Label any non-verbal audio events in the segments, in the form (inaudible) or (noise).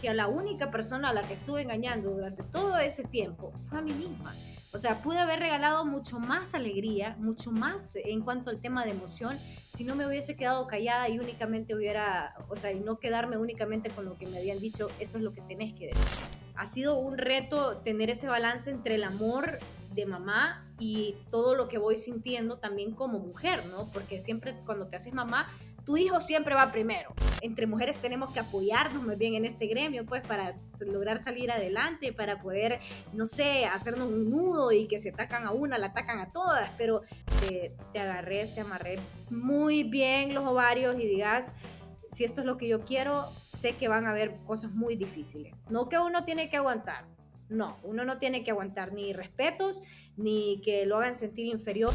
que a la única persona a la que estuve engañando durante todo ese tiempo fue a mí misma. O sea, pude haber regalado mucho más alegría, mucho más en cuanto al tema de emoción, si no me hubiese quedado callada y únicamente hubiera, o sea, y no quedarme únicamente con lo que me habían dicho, esto es lo que tenés que decir. Ha sido un reto tener ese balance entre el amor de mamá y todo lo que voy sintiendo también como mujer, ¿no? Porque siempre cuando te haces mamá, tu hijo siempre va primero. Entre mujeres tenemos que apoyarnos muy bien en este gremio, pues, para lograr salir adelante, para poder, no sé, hacernos un nudo y que se atacan a una, la atacan a todas, pero te, te te amarré muy bien los ovarios y digas, si esto es lo que yo quiero, sé que van a haber cosas muy difíciles. No que uno tiene que aguantar, no, uno no tiene que aguantar ni respetos, ni que lo hagan sentir inferior.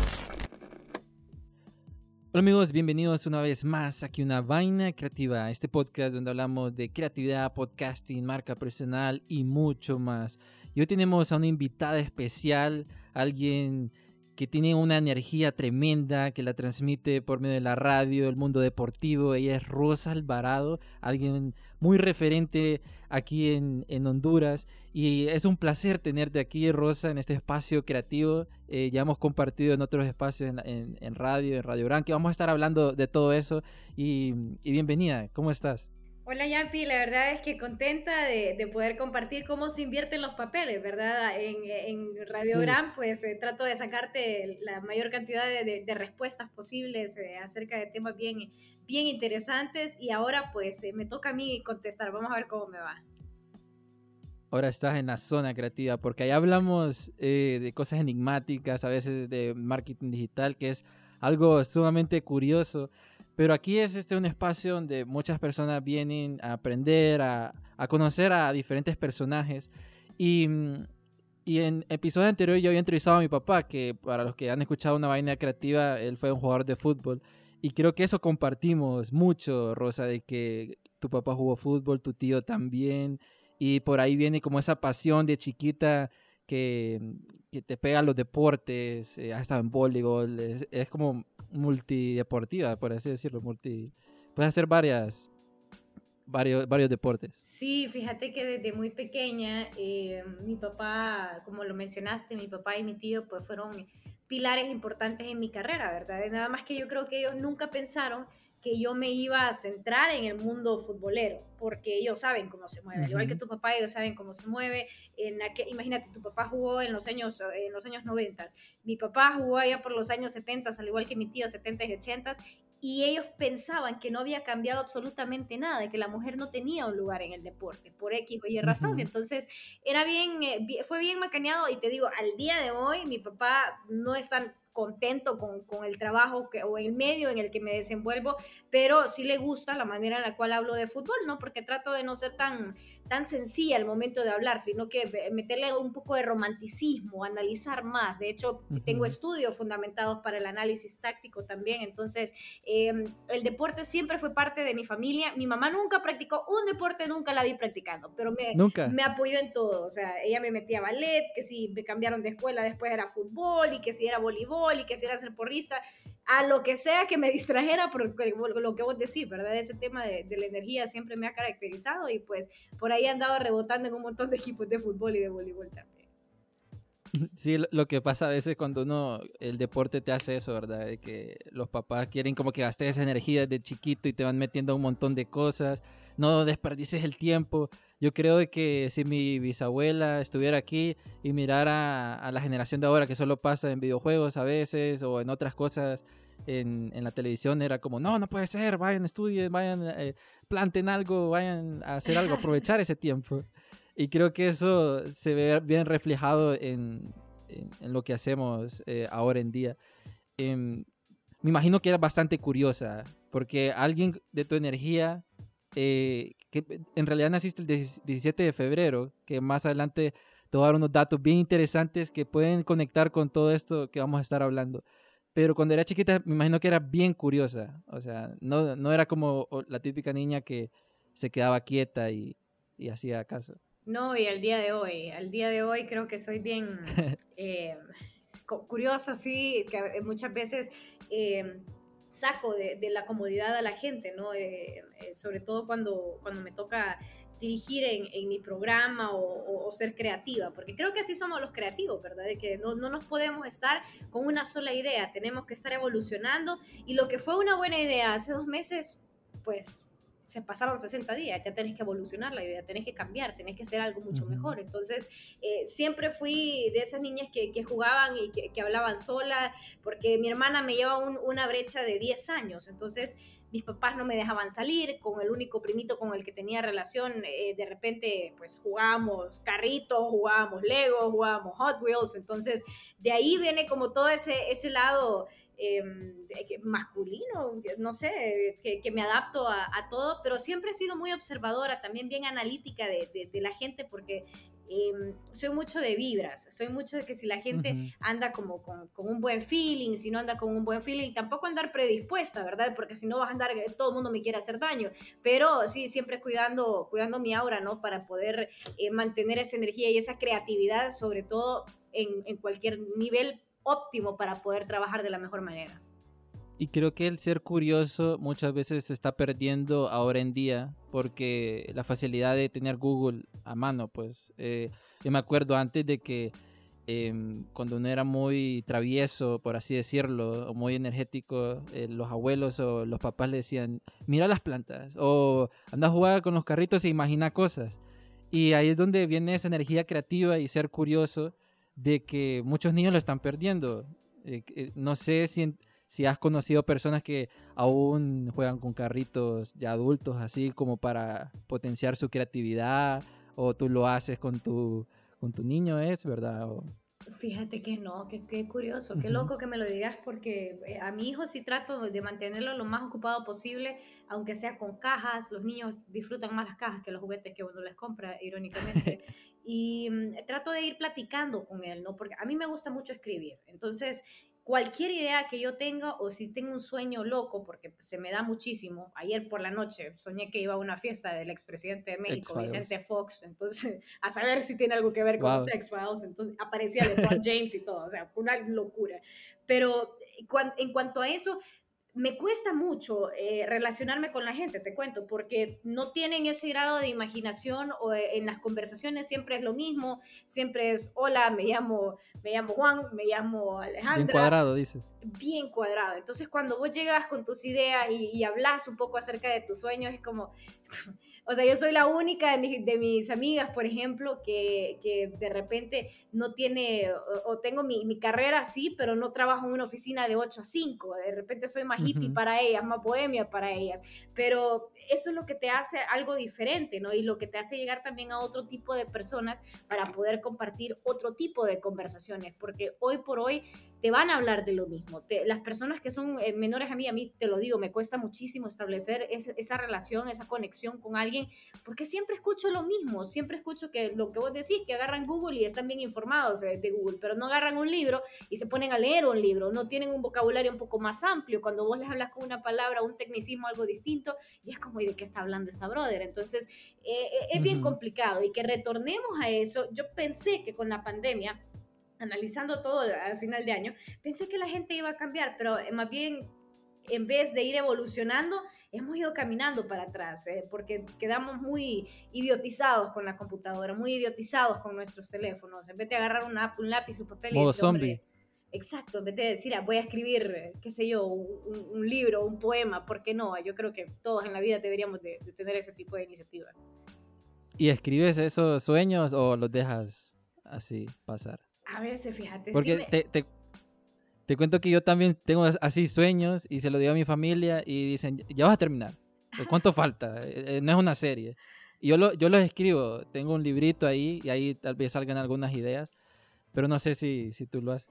Hola amigos, bienvenidos una vez más aquí a una vaina creativa, este podcast donde hablamos de creatividad, podcasting, marca personal y mucho más. Y hoy tenemos a una invitada especial, alguien que tiene una energía tremenda, que la transmite por medio de la radio, el mundo deportivo. Ella es Rosa Alvarado, alguien muy referente aquí en, Honduras. Y es un placer tenerte aquí, Rosa, en este espacio creativo. Eh, ya hemos compartido en otros espacios en, radio, en Radio Gran, vamos a estar hablando de todo eso. y bienvenida, ¿cómo estás? Hola Yampi, la verdad es que contenta de, poder compartir cómo se invierten los papeles, ¿verdad? En, Radio Gran, pues eh, trato de sacarte la mayor cantidad de, respuestas posibles eh, acerca de temas bien, bien interesantes y ahora pues eh, me toca a mí contestar, vamos a ver cómo me va. Ahora estás en la zona creativa, porque ahí hablamos de cosas enigmáticas, a veces de marketing digital, que es algo sumamente curioso. Pero aquí es este un espacio donde muchas personas vienen a aprender, a, conocer a diferentes personajes. Y, y, en episodios anteriores yo había entrevistado a mi papá, que para los que han escuchado una vaina creativa, él fue un jugador de fútbol. Y creo que eso compartimos mucho, Rosa, de que tu papá jugó fútbol, tu tío también. Y por ahí viene como esa pasión de chiquita que, que te pega los deportes, eh, has estado en voleibol, es, es, como multideportiva, por así decirlo, multi... Puedes hacer varias, varios, varios deportes. Sí, fíjate que desde muy pequeña, eh, mi papá, como lo mencionaste, mi papá y mi tío, pues fueron pilares importantes en mi carrera, ¿verdad? Nada más que yo creo que ellos nunca pensaron que yo me iba a centrar en el mundo futbolero, porque ellos saben cómo se mueve, igual que tu papá, ellos saben cómo se mueve. En imagínate, tu papá jugó en los años en los años 90, mi papá jugó allá por los años 70, al igual que mi tío, 70 y 80, y ellos pensaban que no había cambiado absolutamente nada, que la mujer no tenía un lugar en el deporte, por X o Y razón. Entonces, era bien, eh, fue bien macaneado y te digo, al día de hoy mi papá no es tan contento con, con el trabajo que, o el medio en el que me desenvuelvo, pero sí le gusta la manera en la cual hablo de fútbol, ¿no? Porque trato de no ser tan, tan sencilla al momento de hablar, sino que meterle un poco de romanticismo, analizar más. De hecho, tengo estudios fundamentados para el análisis táctico también, entonces em, el deporte siempre fue parte de mi familia. Mi mamá nunca practicó un deporte, nunca la vi practicando, pero me, me apoyó en todo. O sea, ella me metía a ballet, que si me cambiaron de escuela después era fútbol y que si era voleibol y que si era ser porrista a lo que sea que me (laughs) distrajera, por lo que vos decís, ¿verdad? Ese tema de, la energía siempre me ha caracterizado y pues por ahí he andado rebotando en un montón de equipos de fútbol y de voleibol también. Sí, lo que pasa a veces cuando uno, el deporte te hace eso, ¿verdad? De que los papás quieren como que gastes esa energía desde chiquito y te van metiendo un montón de cosas, no desperdices el tiempo. Yo creo que si mi bisabuela estuviera aquí y mirara a la generación de ahora que solo pasa en videojuegos a veces o en otras cosas en, en la televisión, era como, no, no puede ser, vayan, estudien, vayan, eh, planten algo, vayan a hacer algo, (laughs) aprovechar ese tiempo. Y creo que eso se ve bien reflejado en, en, lo que hacemos eh, ahora en día. Em, me imagino que era bastante curiosa, porque alguien de tu energía eh, que en realidad naciste el 17 de febrero, que más adelante te voy a dar unos datos bien interesantes que pueden conectar con todo esto que vamos a estar hablando. Pero cuando era chiquita, me imagino que era bien curiosa. O sea, no, no era como la típica niña que se quedaba quieta y, y hacía caso. No, y al día de hoy, al día de hoy creo que soy bien (laughs) eh, curiosa, sí, que muchas veces eh, saco de, la comodidad a la gente, ¿no? Eh, eh, sobre todo cuando, cuando me toca dirigir en, mi programa o, ser creativa, porque creo que así somos los creativos, ¿verdad? De que no, no nos podemos estar con una sola idea, tenemos que estar evolucionando y lo que fue una buena idea hace dos meses, pues se pasaron 60 días, ya tenés que evolucionar la idea, tenés que cambiar, tenés que hacer algo mucho mejor. Entonces, eh, siempre fui de esas niñas que, que jugaban y que, que, hablaban sola, porque mi hermana me lleva una brecha de 10 años, entonces mis papás no me dejaban salir, con el único primito con el que tenía relación, eh, de repente pues jugábamos carritos, jugábamos Lego, jugábamos Hot Wheels, entonces de ahí viene como todo ese, ese lado Em, masculino, no sé, que, me adapto a, todo, pero siempre he sido muy observadora, también bien analítica de, la gente, porque em, soy mucho de vibras, soy mucho de que si la gente anda como con, un buen feeling, si no anda con un buen feeling, tampoco andar predispuesta, ¿verdad? Porque si no vas a andar, eh, todo el mundo me quiere hacer daño, pero sí, siempre cuidando, cuidando mi aura, ¿no? Para poder eh, mantener esa energía y esa creatividad, sobre todo en, en cualquier nivel óptimo para poder trabajar de la mejor manera. Y creo que el ser curioso muchas veces se está perdiendo ahora en día porque la facilidad de tener Google a mano, pues eh, yo me acuerdo antes de que em, cuando uno era muy travieso, por así decirlo, o muy energético, eh, los abuelos o los papás le decían, mira las plantas, o anda a jugar con los carritos e imagina cosas. Y ahí es donde viene esa energía creativa y ser curioso de que muchos niños lo están perdiendo. Eh, no sé si, si has conocido personas que aún juegan con carritos ya adultos, así como para potenciar su creatividad, o tú lo haces con tu, con tu niño, ¿es verdad? Fíjate que no, que qué curioso, qué loco que me lo digas porque eh, a mi hijo sí trato de mantenerlo lo más ocupado posible, aunque sea con cajas, los niños disfrutan más las cajas que los juguetes que uno les compra, irónicamente, (laughs) y mm, trato de ir platicando con él, ¿no? Porque a mí me gusta mucho escribir, entonces cualquier idea que yo tenga o si tengo un sueño loco, porque se me da muchísimo, ayer por la noche soñé que iba a una fiesta del expresidente de México, Vicente Fox, entonces (laughs) a saber si tiene algo que ver con los X-Files, entonces aparecía LeBron (laughs) James y todo, o sea, una locura. Pero en cuanto a eso, me cuesta mucho eh, relacionarme con la gente, te cuento, porque no tienen ese grado de imaginación o eh, en las conversaciones siempre es lo mismo, siempre es, hola, me llamo, me llamo Juan, me llamo Alejandra. Bien cuadrado, dices. Bien cuadrado. Entonces, cuando vos llegas con tus ideas y, y hablas un poco acerca de tus sueños, es como, o sea, yo soy la única de, mis amigas, por ejemplo, que, que, de repente no tiene, o, tengo mi, mi, carrera así, pero no trabajo en una oficina de 8 a 5. De repente soy más hippie para ellas, más bohemia para ellas. Pero eso es lo que te hace algo diferente, ¿no? Y lo que te hace llegar también a otro tipo de personas para poder compartir otro tipo de conversaciones. Porque hoy por hoy te van a hablar de lo mismo. las personas que son eh, menores a mí, a mí te lo digo, me cuesta muchísimo establecer esa relación, esa conexión con alguien, porque siempre escucho lo mismo, siempre escucho que lo que vos decís, que agarran Google y están bien informados de, Google, pero no agarran un libro y se ponen a leer un libro, no tienen un vocabulario un poco más amplio. Cuando vos les hablas con una palabra, un tecnicismo, algo distinto, ya es como, ¿y de qué está hablando esta brother? Entonces, eh, eh, es bien complicado y que retornemos a eso. Yo pensé que con la pandemia, analizando todo al final de año, pensé que la gente iba a cambiar, pero eh, más bien en vez de ir evolucionando, hemos ido caminando para atrás, eh, porque quedamos muy idiotizados con la computadora, muy idiotizados con nuestros teléfonos. En vez de agarrar una, un lápiz, un papel Modo y zombie. Exacto, en vez de decir, ah, voy a escribir, qué sé yo, un, libro, un poema, ¿por qué no? Yo creo que todos en la vida deberíamos de, de tener ese tipo de iniciativas. ¿Y escribes esos sueños o los dejas así pasar? A veces, fíjate. Porque te, te, cuento que yo también tengo así sueños y se lo digo a mi familia y dicen, ya vas a terminar. ¿Cuánto falta? (laughs) Eh, eh, no es una serie. Y yo, lo, yo los escribo, tengo un librito ahí y ahí tal vez salgan algunas ideas, pero no sé si, si tú lo haces.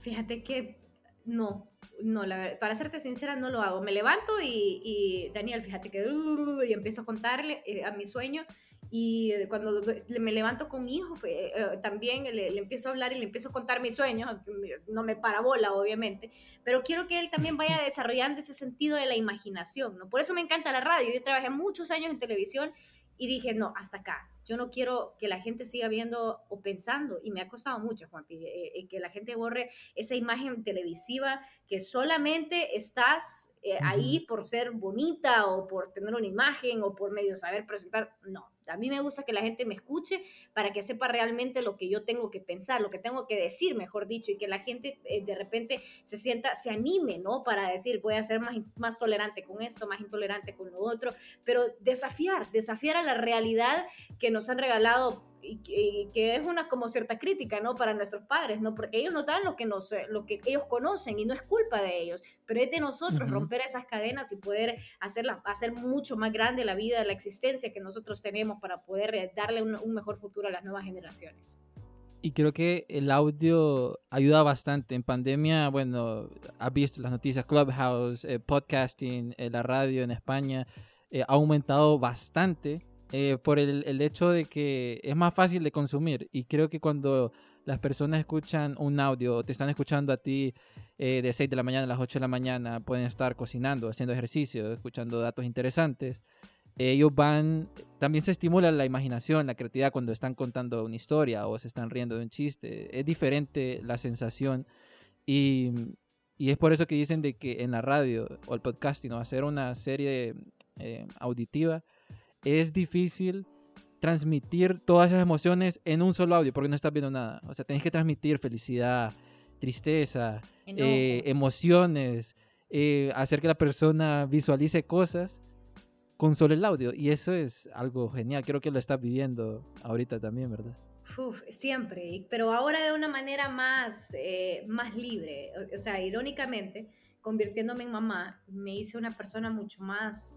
Fíjate que no, no, la, para serte sincera no lo hago. Me levanto y, y Daniel, fíjate que y empiezo a contarle eh, a mi sueño y cuando me levanto con mi hijo, eh, también le, empiezo a hablar y le empiezo a contar mis sueños, no me parabola, obviamente, pero quiero que él también vaya (laughs) desarrollando ese sentido de la imaginación, ¿no? Por eso me encanta la radio. Yo trabajé muchos años en televisión y dije, no, hasta acá. Yo no quiero que la gente siga viendo o pensando, y me ha costado mucho, Juan, eh, eh, que la gente borre esa imagen televisiva que solamente estás eh, ahí por ser bonita o por tener una imagen o por medio saber presentar. No, a mí me gusta que la gente me escuche para que sepa realmente lo que yo tengo que pensar, lo que tengo que decir, mejor dicho, y que la gente eh, de repente se sienta, se anime, ¿no? Para decir, voy a ser más, más tolerante con esto, más intolerante con lo otro, pero desafiar, desafiar a la realidad que nos han regalado y que, es una como cierta crítica, ¿no? Para nuestros padres, ¿no? Porque ellos no dan lo que, nos, lo que ellos conocen y no es culpa de ellos, pero es de nosotros romper esas cadenas y poder hacerla, hacer mucho más grande la vida, la existencia que nosotros tenemos para poder eh, darle un, mejor futuro a las nuevas generaciones. Y creo que el audio ayuda bastante. En pandemia, bueno, has visto las noticias, Clubhouse, eh, podcasting, eh, la radio en España, ha aumentado bastante eh, por el, el, hecho de que es más fácil de consumir. Y creo que cuando las personas escuchan un audio o te están escuchando a ti eh, de 6 de la mañana a las 8 de la mañana, pueden estar cocinando, haciendo ejercicio, escuchando datos interesantes. ellos van, también se estimula la imaginación, la creatividad cuando están contando una historia o se están riendo de un chiste. Es diferente la sensación y, y es por eso que dicen de que en la radio o el podcasting o hacer una serie eh, auditiva es difícil transmitir todas esas emociones en un solo audio porque no estás viendo nada. O sea, tenés que transmitir felicidad, tristeza, eh, emociones, eh, hacer que la persona visualice cosas con solo el audio. Y eso es algo genial. Creo que lo estás viviendo ahorita también, ¿verdad? Uf, siempre, pero ahora de una manera más, eh, más libre. O, sea, irónicamente, convirtiéndome en mamá, me hice una persona mucho más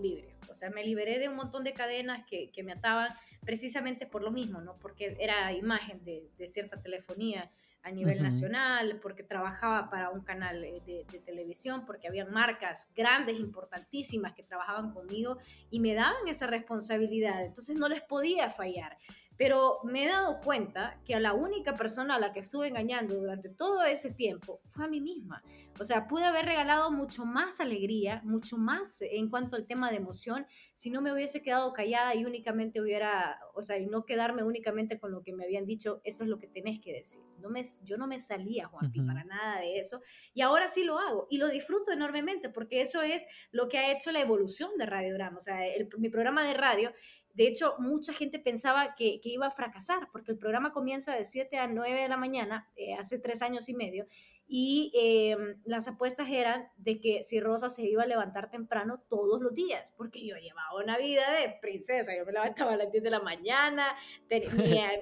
libre. O sea, me liberé de un montón de cadenas que, que me ataban precisamente por lo mismo, ¿no? Porque era imagen de, de cierta telefonía a nivel nacional, porque trabajaba para un canal eh, de, de, televisión, porque había marcas grandes, importantísimas que trabajaban conmigo y me daban esa responsabilidad. Entonces no les podía fallar. Pero me he dado cuenta que a la única persona a la que estuve engañando durante todo ese tiempo fue a mí misma. O sea, pude haber regalado mucho más alegría, mucho más en cuanto al tema de emoción, si no me hubiese quedado callada y únicamente hubiera, o sea, y no quedarme únicamente con lo que me habían dicho, esto es lo que tenés que decir. No me, yo no me salía, Juanpi, para nada de eso. Y ahora sí lo hago y lo disfruto enormemente porque eso es lo que ha hecho la evolución de Radiograma. O sea, mi programa de radio de hecho, mucha gente pensaba que, iba a fracasar porque el programa comienza de 7 a 9 de la mañana, eh, hace tres años y medio, y eh, las apuestas eran de que si Rosa se iba a levantar temprano todos los días, porque yo llevaba una vida de princesa, yo me levantaba a las 10 de la mañana,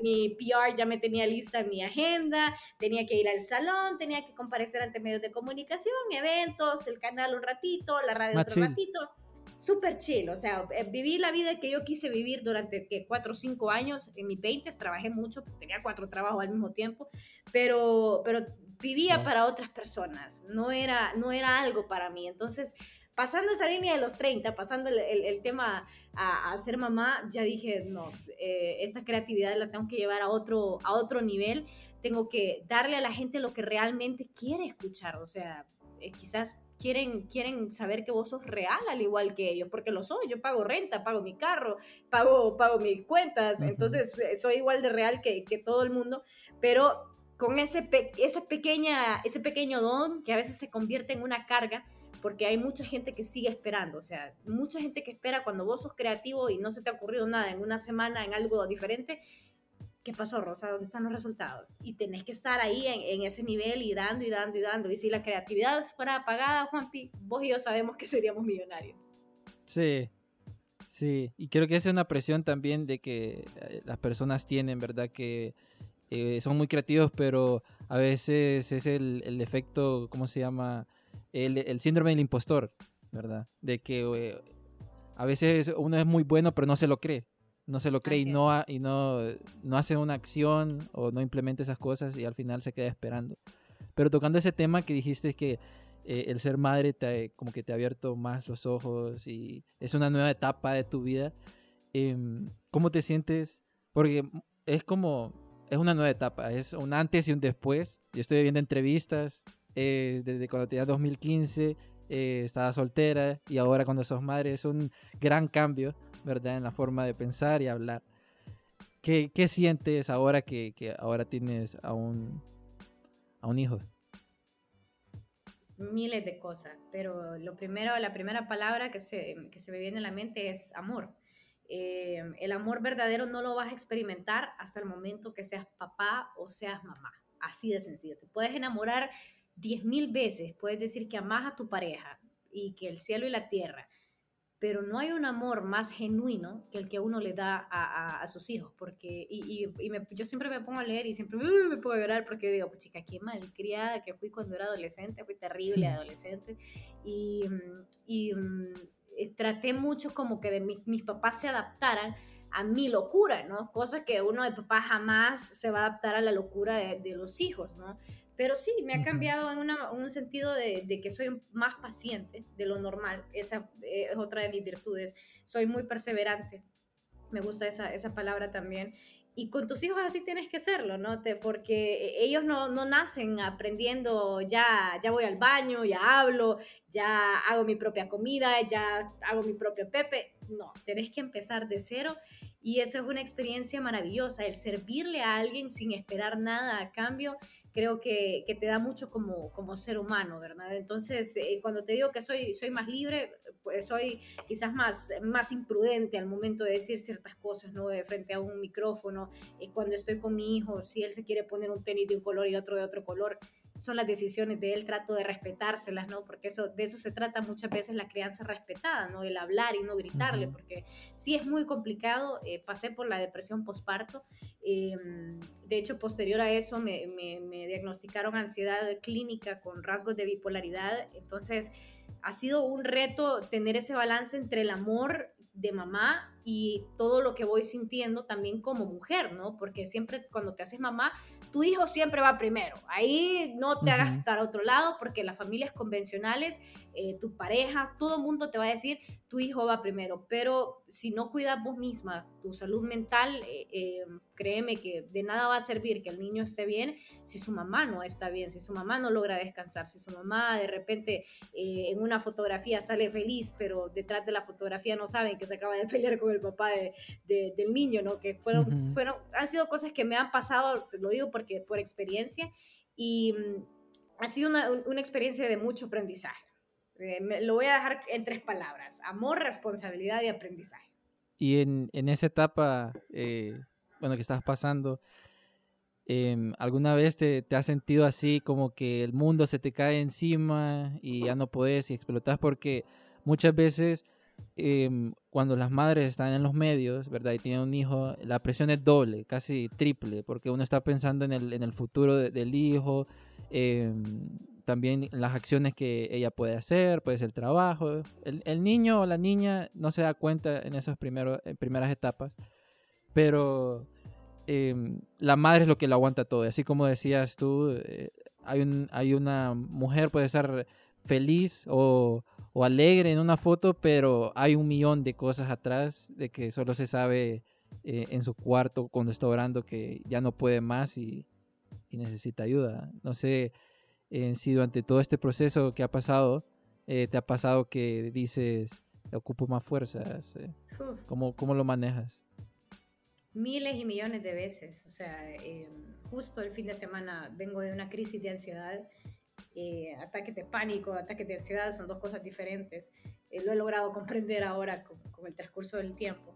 mi, (laughs) PR ya me tenía lista en mi agenda, tenía que ir al salón, tenía que comparecer ante medios de comunicación, eventos, el canal un ratito, la radio otro ratito súper chill, o sea, eh, viví la vida que yo quise vivir durante que cuatro o cinco años, en mis 20 trabajé mucho, tenía cuatro trabajos al mismo tiempo, pero, pero vivía para otras personas, no era, no era algo para mí, entonces pasando esa línea de los 30, pasando el, el, tema a, a, ser mamá, ya dije, no, eh, esta creatividad la tengo que llevar a otro, a otro nivel, tengo que darle a la gente lo que realmente quiere escuchar, o sea, eh, quizás quieren, quieren saber que vos sos real al igual que ellos, porque lo soy, yo pago renta, pago mi carro, pago, pago mis cuentas, entonces eh, soy igual de real que, que todo el mundo, pero con ese, esa pequeña, ese pequeño don que a veces se convierte en una carga, porque hay mucha gente que sigue esperando, o sea, mucha gente que espera cuando vos sos creativo y no se te ha ocurrido nada en una semana, en algo diferente, ¿qué pasó, Rosa? ¿Dónde están los resultados? Y tenés que estar ahí en, ese nivel y dando y dando y dando. Y si la creatividad fuera apagada, Juanpi, vos y yo sabemos que seríamos millonarios. Sí, sí. Y creo que esa es una presión también de que eh, las personas tienen, ¿verdad? Que eh, son muy creativos, pero a veces es el, el efecto, ¿cómo se llama? El, el, síndrome del impostor, ¿verdad? De que eh, a veces uno es muy bueno, pero no se lo cree no se lo cree y, no, y no, no hace una acción o no implementa esas cosas y al final se queda esperando. Pero tocando ese tema que dijiste que eh, el ser madre te, como que te ha abierto más los ojos y es una nueva etapa de tu vida, em, ¿cómo te sientes? Porque es como, es una nueva etapa, es un antes y un después. Yo estoy viendo entrevistas eh, desde cuando tenía 2015, eh, estaba soltera y ahora cuando sos madre es un gran cambio ¿verdad? En la forma de pensar y hablar. ¿Qué, qué sientes ahora que, ahora tienes a un, a un hijo? Miles de cosas, pero lo primero, la primera palabra que se, que se me viene a la mente es amor. Eh, el amor verdadero no lo vas a experimentar hasta el momento que seas papá o seas mamá. Así de sencillo. Te puedes enamorar diez mil veces, puedes decir que amas a tu pareja y que el cielo y la tierra, pero no hay un amor más genuino que el que uno le da a, a, sus hijos, porque, y, y, yo siempre me pongo a leer y siempre uh, me pongo a llorar porque digo, pues chica, qué malcriada que fui cuando era adolescente, fui terrible (laughs) adolescente, y, y eh, traté mucho como que de mis papás se adaptaran a mi locura, ¿no? Cosa que uno de papá jamás se va a adaptar a la locura de, de los hijos, ¿no? Pero sí, me ha cambiado en, un sentido de, que soy más paciente de lo normal. Esa eh, es otra de mis virtudes. Soy muy perseverante. Me gusta esa, esa palabra también. Y con tus hijos así tienes que serlo, ¿no? Te, porque ellos no, no, nacen aprendiendo, ya, ya voy al baño, ya hablo, ya hago mi propia comida, ya hago mi propio pepe. No, tenés que empezar de cero y esa es una experiencia maravillosa, el servirle a alguien sin esperar nada a cambio creo que, que, te da mucho como, como ser humano, ¿verdad? Entonces, eh, cuando te digo que soy, soy más libre, pues soy quizás más, más imprudente al momento de decir ciertas cosas, ¿no? De frente a un micrófono, eh, cuando estoy con mi hijo, si él se quiere poner un tenis de un color y otro de otro color, son las decisiones de él, trato de respetárselas, ¿no? Porque eso, de eso se trata muchas veces la crianza respetada, ¿no? El hablar y no gritarle, porque sí es muy complicado, eh, pasé por la depresión postparto, em, de hecho, posterior a eso me, me, me diagnosticaron ansiedad clínica con rasgos de bipolaridad, entonces ha sido un reto tener ese balance entre el amor de mamá y todo lo que voy sintiendo también como mujer, ¿no? Porque siempre cuando te haces mamá, tu hijo siempre va primero. Ahí no te hagas estar a otro lado porque las familias convencionales, eh, tu pareja, todo el mundo te va a decir, tu hijo va primero. Pero si no cuidas vos misma tu salud mental, eh, eh, créeme que de nada va a servir que el niño esté bien si su mamá no está bien, si su mamá no logra descansar, si su mamá de repente en una fotografía sale feliz, pero detrás de la fotografía no saben que se acaba de pelear con el papá de, del niño, ¿no? Que fueron, fueron, han sido cosas que me han pasado, lo digo porque por experiencia, y mm, ha sido una, una experiencia de mucho aprendizaje. Eh, lo voy a dejar en tres palabras, amor, responsabilidad y aprendizaje. Y en, en esa etapa, eh, bueno, que estás pasando, em, ¿alguna vez te, te, has sentido así como que el mundo se te cae encima y ya no puedes y explotas? Porque muchas veces Em, cuando las madres están en los medios, ¿verdad? Y tienen un hijo, la presión es doble, casi triple, porque uno está pensando en el, en el futuro del hijo, em, también en las acciones que ella puede hacer, puede ser trabajo. El, el niño o la niña no se da cuenta en esas primeros, primeras etapas, pero em, la madre es lo que lo aguanta todo. Así como decías tú, eh, hay, un, hay una mujer, puede ser feliz o, alegre en una foto, pero hay un millón de cosas atrás de que solo se sabe eh, en su cuarto cuando está orando que ya no puede más y, necesita ayuda. No sé eh, si durante todo este proceso que ha pasado, eh, te ha pasado que dices, ocupo más fuerzas. ¿Cómo, ¿Cómo, lo manejas? Miles y millones de veces. O sea, justo el fin de semana vengo de una crisis de ansiedad eh, ataques de pánico, ataques de ansiedad son dos cosas diferentes. Eh, lo he logrado comprender ahora con, el transcurso del tiempo.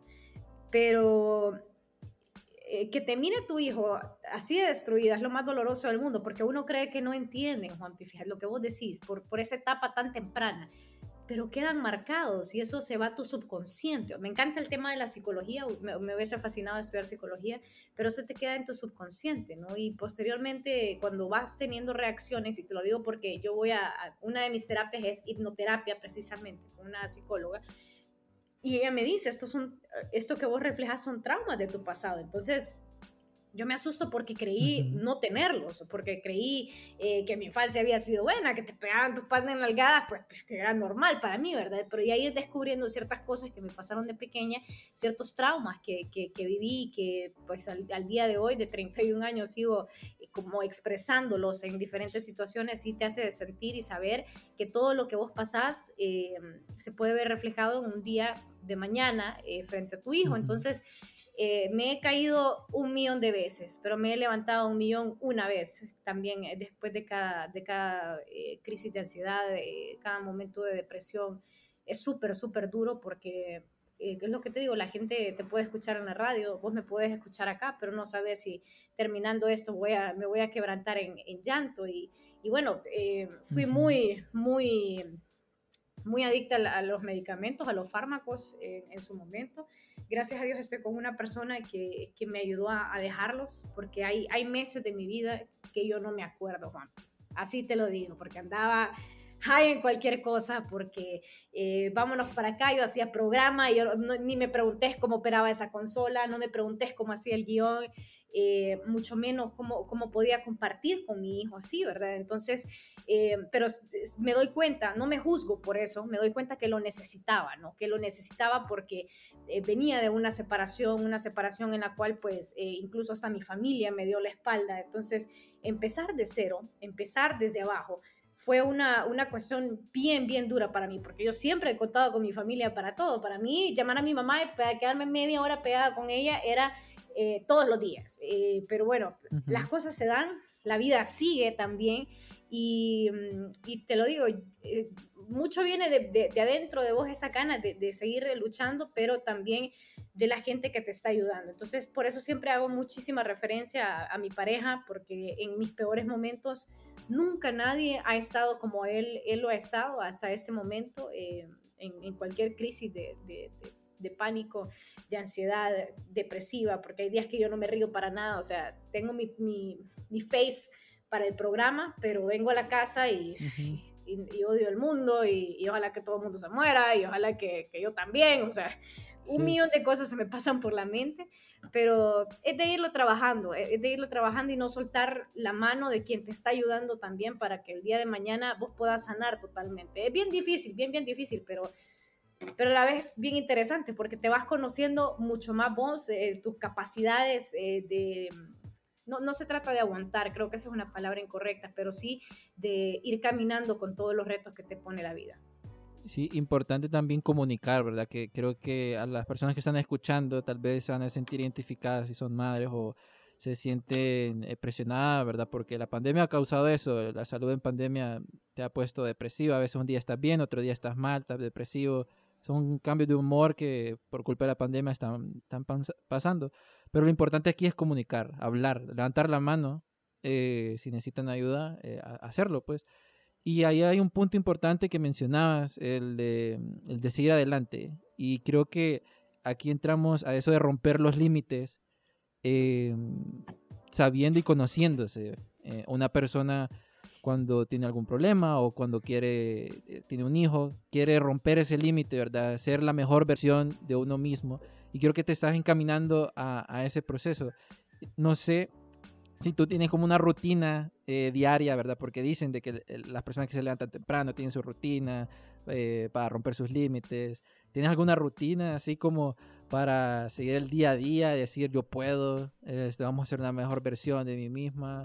Pero eh, que te mire tu hijo así de destruida es lo más doloroso del mundo, porque uno cree que no entiende, Juan, fíjate lo que vos decís, por, por esa etapa tan temprana pero quedan marcados y eso se va a tu subconsciente. Me encanta el tema de la psicología, me, hubiese fascinado estudiar psicología, pero eso te queda en tu subconsciente, ¿no? Y posteriormente, cuando vas teniendo reacciones, y te lo digo porque yo voy a, una de mis terapias es hipnoterapia precisamente, con una psicóloga, y ella me dice, esto, son, esto que vos reflejas son traumas de tu pasado, entonces yo me asusto porque creí no tenerlos, porque creí eh, que mi infancia había sido buena, que te pegaban tus padres en la algada, pues, pues, que era normal para mí, ¿verdad? Pero ya ir descubriendo ciertas cosas que me pasaron de pequeña, ciertos traumas que, que, que viví, que pues al, día de hoy, de 31 años, sigo eh, como expresándolos en diferentes situaciones, sí te hace sentir y saber que todo lo que vos pasás eh, se puede ver reflejado en un día de mañana frente a tu hijo. Entonces, eh, me he caído un millón de veces, pero me he levantado un millón una vez también eh, después de cada, de cada eh, crisis de ansiedad, de cada momento de depresión. Es súper, súper duro porque, es lo que te digo, la gente te puede escuchar en la radio, vos me puedes escuchar acá, pero no sabes si terminando esto voy a, me voy a quebrantar en, en llanto. Y, y bueno, fui muy, muy muy adicta a los medicamentos, a los fármacos en su momento. Gracias a Dios estoy con una persona que, que me ayudó a, dejarlos, porque hay, hay meses de mi vida que yo no me acuerdo, Juan. Así te lo digo, porque andaba high en cualquier cosa, porque eh, vámonos para acá, yo hacía programa, y yo ni me pregunté cómo operaba esa consola, no me pregunté cómo hacía el guion, eh, mucho menos cómo, cómo podía compartir con mi hijo así, ¿verdad? Entonces, eh, pero me doy cuenta, no me juzgo por eso, me doy cuenta que lo necesitaba, ¿no? Que lo necesitaba porque eh, venía de una separación, una separación en la cual pues incluso hasta mi familia me dio la espalda. Entonces, empezar de cero, empezar desde abajo, fue una, una cuestión bien, bien dura para mí, porque yo siempre he contado con mi familia para todo. Para mí, llamar a mi mamá y quedarme media hora pegada con ella era eh, todos los días. Eh, pero bueno, las cosas se dan, la vida sigue también y, mm, y te lo digo, eh, mucho viene de, de, adentro de vos esa gana de, de, seguir luchando, pero también de la gente que te está ayudando. Entonces, por eso siempre hago muchísima referencia a, mi pareja, porque en mis peores momentos nunca nadie ha estado como él, él lo ha estado hasta este momento, en, en, cualquier crisis de, de pánico, de ansiedad depresiva, porque hay días que yo no me río para nada, o sea, tengo mi, mi, mi face para el programa, pero vengo a la casa y, y, odio el mundo y, ojalá que todo el mundo se muera y ojalá que, que yo también, o sea, un millón de cosas se me pasan por la mente, pero es de irlo trabajando, es de irlo trabajando y no soltar la mano de quien te está ayudando también para que el día de mañana vos puedas sanar totalmente. Es bien difícil, bien, bien difícil, pero pero a la vez bien interesante porque te vas conociendo mucho más vos, eh, tus capacidades eh, de... No, no, se trata de aguantar, creo que esa es una palabra incorrecta, pero sí de ir caminando con todos los retos que te pone la vida. Sí, importante también comunicar, ¿verdad? Que creo que a las personas que están escuchando tal vez se van a sentir identificadas si son madres o se sienten eh, presionadas, ¿verdad? Porque la pandemia ha causado eso, la salud en pandemia te ha puesto depresiva, a veces un día estás bien, otro día estás mal, estás depresivo, son cambios de humor que por culpa de la pandemia están, están pasando. Pero lo importante aquí es comunicar, hablar, levantar la mano eh, si necesitan ayuda, eh, hacerlo, pues. Y ahí hay un punto importante que mencionabas, el de, el de seguir adelante. Y creo que aquí entramos a eso de romper los límites, eh, sabiendo y conociéndose. una persona cuando tiene algún problema o cuando quiere, eh, tiene un hijo, quiere romper ese límite, ¿verdad? Ser la mejor versión de uno mismo. Y creo que te estás encaminando a, ese proceso. No sé si tú tienes como una rutina eh, diaria, ¿verdad? Porque dicen de que las personas que se levantan temprano tienen su rutina eh, para romper sus límites. ¿Tienes alguna rutina así como para seguir el día a día, decir yo puedo, este, vamos a ser una mejor versión de mí misma?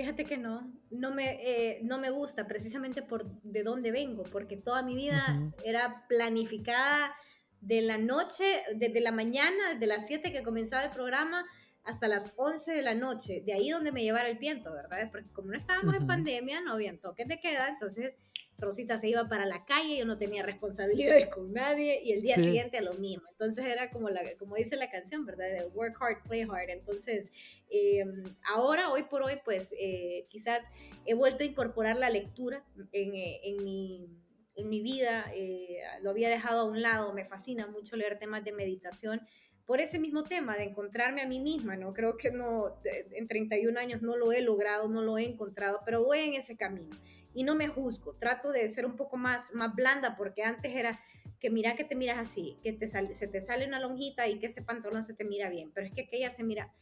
Fíjate que no, no me, eh, no me gusta precisamente por de dónde vengo, porque toda mi vida era planificada de la noche, desde la mañana, de las 7 que comenzaba el programa hasta las 11 de la noche, de ahí donde me llevara el viento, ¿verdad? Porque como no estábamos en pandemia, no había toques de queda, entonces Rosita se iba para la calle, yo no tenía responsabilidades con nadie y el día siguiente a lo mismo. Entonces era como, la, como dice la canción, ¿verdad? De work hard, play hard. Entonces, em, ahora, hoy por hoy, pues eh, quizás he vuelto a incorporar la lectura en, eh, en mi en mi vida, eh, lo había dejado a un lado, me fascina mucho leer temas de meditación por ese mismo tema de encontrarme a mí misma, ¿no? Creo que no, en 31 años no lo he logrado, no lo he encontrado, pero voy en ese camino y no me juzgo, trato de ser un poco más, más blanda porque antes era que mira que te miras así, que te sale, se te sale una lonjita y que este pantalón se te mira bien, pero es que aquella se mira...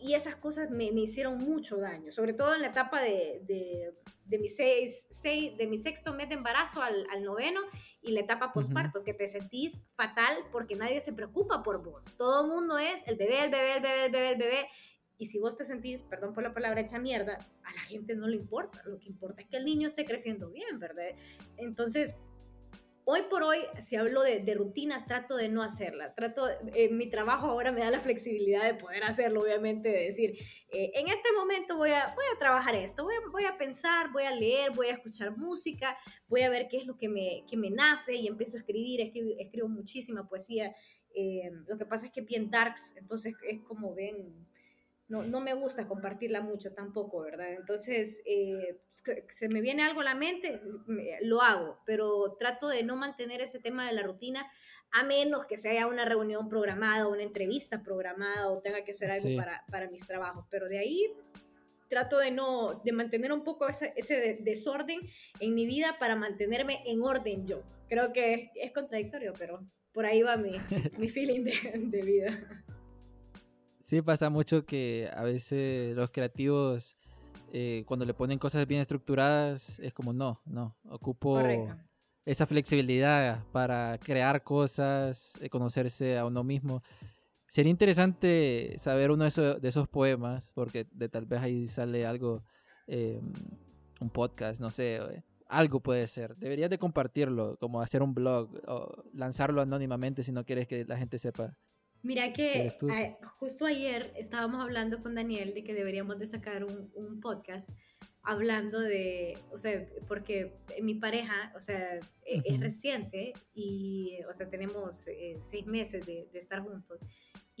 Y esas cosas me, me hicieron mucho daño, sobre todo en la etapa de, de, de, mi, seis, seis, de mi sexto mes de embarazo al, al noveno y la etapa posparto, que te sentís fatal porque nadie se preocupa por vos. Todo el mundo es el bebé, el bebé, el bebé, el bebé, el bebé y si vos te sentís, perdón por la palabra, hecha mierda, a la gente no le importa. Lo que importa es que el niño esté creciendo bien, ¿verdad? Entonces, hoy por hoy, si hablo de, rutinas, trato de no hacerla. Trato, eh, mi trabajo ahora me da la flexibilidad de poder hacerlo, obviamente, de decir, eh, en este momento voy a, voy a trabajar esto, voy a, voy a, pensar, voy a leer, voy a escuchar música, voy a ver qué es lo que me, que me nace y empiezo a escribir, escribo, escribo muchísima poesía. Eh, lo que pasa es que bien darks, entonces es como ven no, no me gusta compartirla mucho tampoco, ¿verdad? Entonces, eh, se me viene algo a la mente, lo hago, pero trato de no mantener ese tema de la rutina a menos que sea una reunión programada, una entrevista programada o tenga que hacer algo para, para, mis trabajos. Pero de ahí trato de no, de mantener un poco ese, ese desorden en mi vida para mantenerme en orden yo. Creo que es, contradictorio, pero por ahí va mi, (laughs) mi feeling de, de vida. Sí, pasa mucho que a veces los creativos, eh, cuando le ponen cosas bien estructuradas, es como, no, no, ocupo esa flexibilidad para crear cosas, eh, conocerse a uno mismo. Sería interesante saber uno de esos, de esos poemas, porque de tal vez ahí sale algo, eh, un podcast, no sé, algo puede ser. Deberías de compartirlo, como hacer un blog o lanzarlo anónimamente si no quieres que la gente sepa Mira que justo ayer estábamos hablando con Daniel de que deberíamos de sacar un, un, podcast hablando de, o sea, porque mi pareja, o sea, e, es, reciente y, o sea, tenemos eh, seis meses de, de estar juntos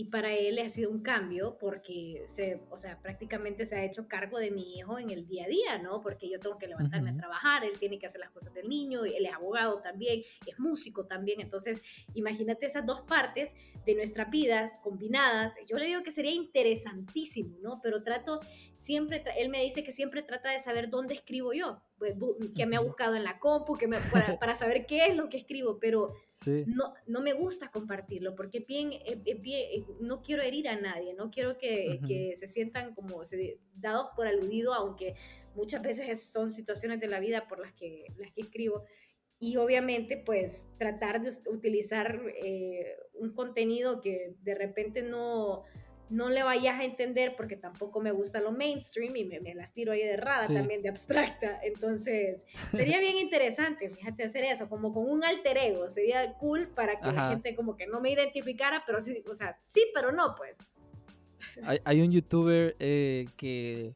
y para él ha sido un cambio porque se, o sea, prácticamente se ha hecho cargo de mi hijo en el día a día, ¿no? Porque yo tengo que levantarme a trabajar, él tiene que hacer las cosas del niño, él es abogado también, es músico también, entonces imagínate esas dos partes de nuestras vidas combinadas, yo le digo que sería interesantísimo, ¿no? Pero trato siempre, él me dice que siempre trata de saber dónde escribo yo, que me ha buscado en la compu, que me, para, para, saber qué es lo que escribo, pero no, no me gusta compartirlo porque bien, bien, no quiero herir a nadie, no quiero que, que se sientan como dados por aludido, aunque muchas veces son situaciones de la vida por las que, las que escribo. Y obviamente, pues tratar de utilizar eh, un contenido que de repente no, no le vayas a entender porque tampoco me gusta lo mainstream y me, las tiro ahí de rara también, de abstracta. Entonces, sería bien interesante, fíjate, hacer eso, como con un alter ego. Sería cool para que la gente como que no me identificara, pero sí, o sea, sí, pero no, pues. Hay, un youtuber eh, que,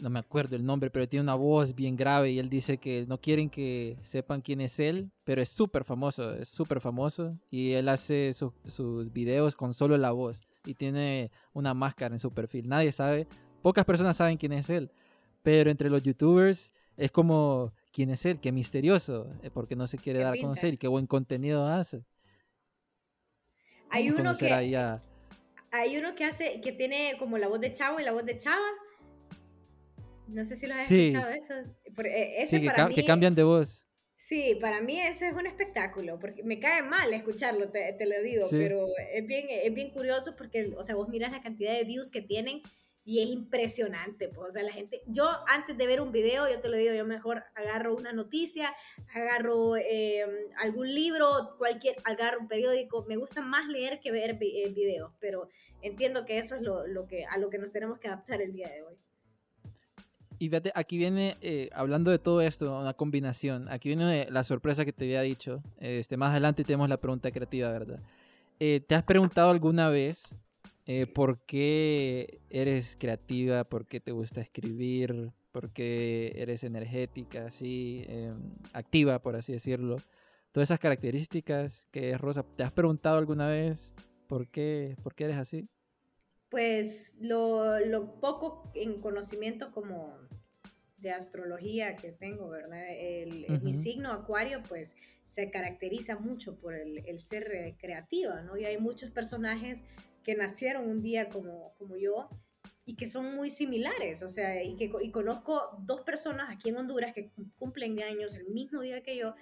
no me acuerdo el nombre, pero tiene una voz bien grave y él dice que no quieren que sepan quién es él, pero es súper famoso, es súper famoso y él hace sus videos con solo la voz y tiene una máscara en su perfil. Nadie sabe, pocas personas saben quién es él, pero entre los youtubers es como quién es él, qué misterioso, eh, porque no se quiere dar a conocer y qué buen contenido hace. Hay uno que hay uno que hace que tiene como la voz de Chavo y la voz de Chava. No sé si lo has escuchado eso. Eh, sí, que cambian de voz. Sí, para mí ese es un espectáculo, porque me cae mal escucharlo, te, te lo digo, pero es bien, es bien curioso porque, o sea, vos miras la cantidad de views que tienen y es impresionante, pues, o sea, la gente, yo antes de ver un video, yo te lo digo, yo mejor agarro una noticia, agarro em, algún libro, cualquier, agarro un periódico, me gusta más leer que ver eh, videos, pero entiendo que eso es lo, lo que, a lo que nos tenemos que adaptar el día de hoy. Y fíjate, aquí viene, eh, hablando de todo esto, una combinación. Aquí viene la sorpresa que te había dicho. Este, más adelante tenemos la pregunta creativa, ¿verdad? Eh, ¿Te has preguntado alguna vez eh, por qué eres creativa, por qué te gusta escribir, por qué eres energética, así, em, activa, por así decirlo? Todas esas características que es Rosa, ¿te has preguntado alguna vez por qué, por qué eres así? Pues lo, lo poco en conocimiento como de astrología que tengo, ¿verdad? El, Mi signo acuario, pues, se caracteriza mucho por el, el, ser eh, creativa, ¿no? Y hay muchos personajes que nacieron un día como, como yo y que son muy similares, o sea, y que y conozco dos personas aquí en Honduras que cumplen años el mismo día que yo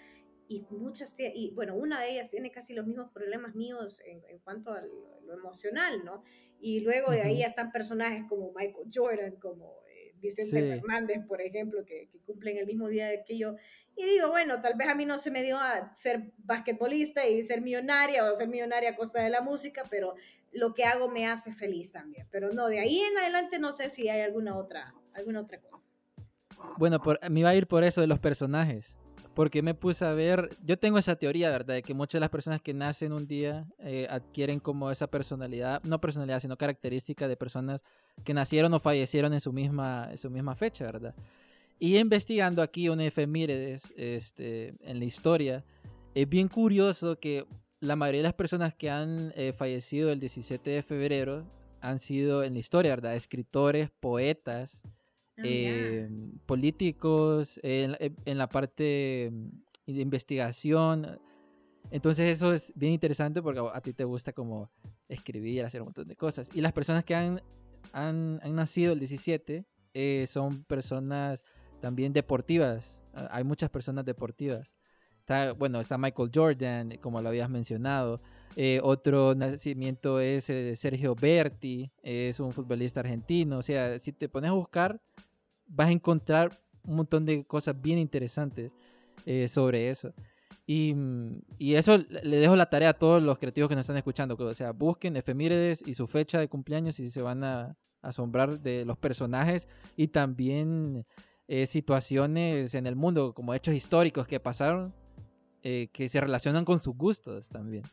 y muchas, y bueno, una de ellas tiene casi los mismos problemas míos en, en cuanto a lo emocional, ¿no? Y luego de ahí están personajes como Michael Jordan, como Vicente Fernández, por ejemplo, que, que, cumplen el mismo día que yo. Y digo, bueno, tal vez a mí no se me dio a ser basquetbolista y ser millonaria o ser millonaria a costa de la música, pero lo que hago me hace feliz también. Pero no, de ahí en adelante no sé si hay alguna otra, alguna otra cosa. Bueno, por, me iba a ir por eso de los personajes. Porque me puse a ver, yo tengo esa teoría, ¿verdad? De que muchas de las personas que nacen un día eh, adquieren como esa personalidad, no personalidad, sino característica de personas que nacieron o fallecieron en su misma, en su misma fecha, ¿verdad? Y investigando aquí un efemérides este, en la historia, es bien curioso que la mayoría de las personas que han eh, fallecido el 17 de febrero han sido en la historia, ¿verdad? Escritores, poetas, Ah, eh, políticos, en, la parte mm, de investigación. Entonces eso es bien interesante porque a, ti te gusta como escribir, hacer un montón de cosas. Y las personas que han, han, nacido el 17 eh, son personas también deportivas. Hay muchas personas deportivas. Está, bueno, está Michael Jordan, como lo habías mencionado. Eh, otro nacimiento es Sergio Berti, es un futbolista argentino. O sea, si te pones a buscar, vas a encontrar un montón de cosas bien interesantes eh, sobre eso. Y, y, eso le dejo la tarea a todos los creativos que nos están escuchando. o sea, busquen efemérides y su fecha de cumpleaños y se van a asombrar de los personajes y también eh, situaciones en el mundo, como hechos históricos que pasaron, eh, que se relacionan con sus gustos también.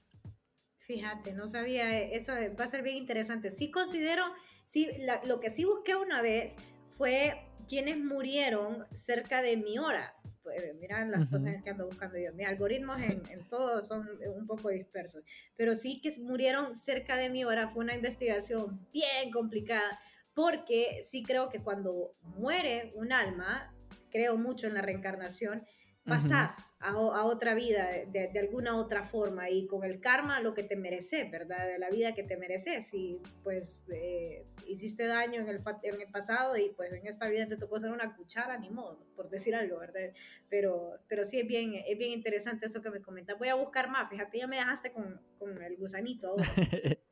Fíjate, no sabía, eso va a ser bien interesante. Sí considero, sí, lo que sí busqué una vez fue quienes murieron cerca de mi hora. Pues, miran las cosas que ando buscando yo. Mis algoritmos en, en, todo son un poco dispersos. Pero sí que murieron cerca de mi hora. Fue una investigación bien complicada. Porque sí creo que cuando muere un alma, creo mucho en la reencarnación, pasás a, otra vida de, alguna otra forma y con el karma lo que te mereces, ¿verdad? De la vida que te mereces y pues eh, hiciste daño en el, en el pasado y pues en esta vida te tocó ser una cuchara, ni modo, por decir algo, ¿verdad? Pero, pero sí es bien, es bien interesante eso que me comentas. Voy a buscar más, fíjate, ya me dejaste con, con el gusanito ahora. (laughs)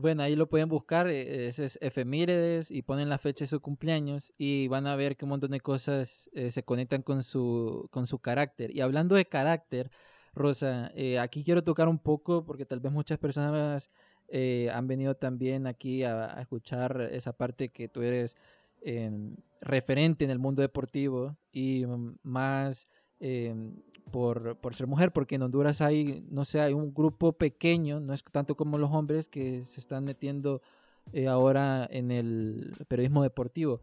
Bueno, ahí lo pueden buscar, eh, es, efemérides y ponen la fecha de su cumpleaños y van a ver que un montón de cosas eh, se conectan con su, con su carácter. Y hablando de carácter, Rosa, eh, aquí quiero tocar un poco porque tal vez muchas personas han venido también aquí a, escuchar esa parte que tú eres em, referente en el mundo deportivo y mm, más em, por, por, ser mujer, porque en Honduras hay, no sé, hay un grupo pequeño, no es tanto como los hombres que se están metiendo eh, ahora en el periodismo deportivo.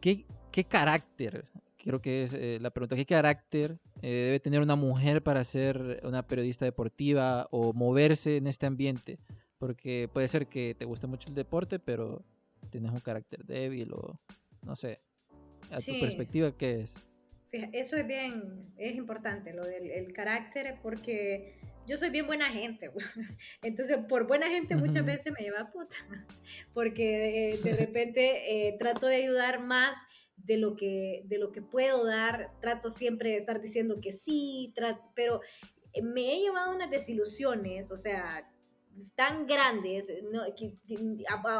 ¿Qué, qué carácter, creo que es eh, la pregunta, qué carácter eh, debe tener una mujer para ser una periodista deportiva o moverse en este ambiente? Porque puede ser que te guste mucho el deporte, pero tienes un carácter débil o no sé. A tu perspectiva, ¿qué es? Eso es bien, es importante, lo del el carácter, porque yo soy bien buena gente, (laughs) entonces por buena gente muchas veces me lleva a putas, porque de, repente eh, trato de ayudar más de lo, que, de lo que puedo dar, trato siempre de estar diciendo que sí, pero me he llevado unas desilusiones, o sea, tan grandes, no,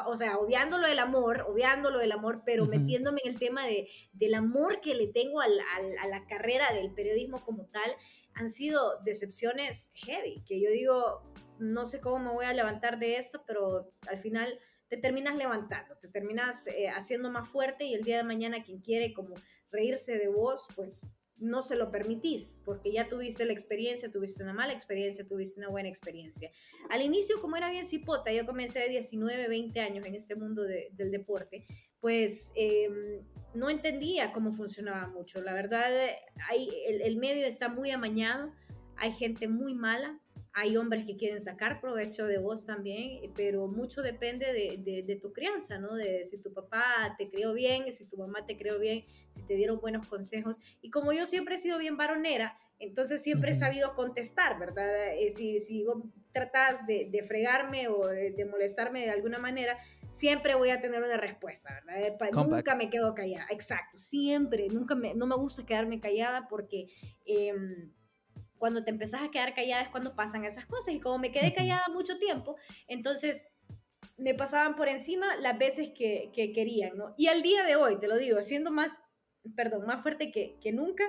o sea, obviándolo del amor, obviándolo del amor, pero metiéndome en el tema de, del amor que le tengo a la carrera del periodismo como tal, han sido decepciones heavy, que yo digo, no sé cómo me voy a levantar de esto, pero al final te terminas levantando, te terminas eh, haciendo más fuerte y el día de mañana quien quiere como reírse de vos, pues no se lo permitís, porque ya tuviste la experiencia, tuviste una mala experiencia, tuviste una buena experiencia. Al inicio, como era bien cipota, yo comencé de 19, 20 años en este mundo del deporte, pues em, no entendía cómo funcionaba mucho. La verdad, hay, el, el medio está muy amañado, hay gente muy mala, hay hombres que quieren sacar provecho de vos también, pero mucho depende de, tu crianza, ¿no? De si tu papá te crió bien, si tu mamá te crió bien, si te dieron buenos consejos. Y como yo siempre he sido bien varonera, entonces siempre he sabido contestar, ¿verdad? Eh, si, si vos tratás de, fregarme o de, molestarme de alguna manera, siempre voy a tener una respuesta, ¿verdad? Eh, nunca me quedo callada, exacto, siempre, nunca me, no me gusta quedarme callada porque... Em, cuando te empezás a quedar callada es cuando pasan esas cosas. Y como me quedé callada mucho tiempo, entonces me pasaban por encima las veces que, que querían, ¿no? Y al día de hoy, te lo digo, siendo más, perdón, más fuerte que, que nunca,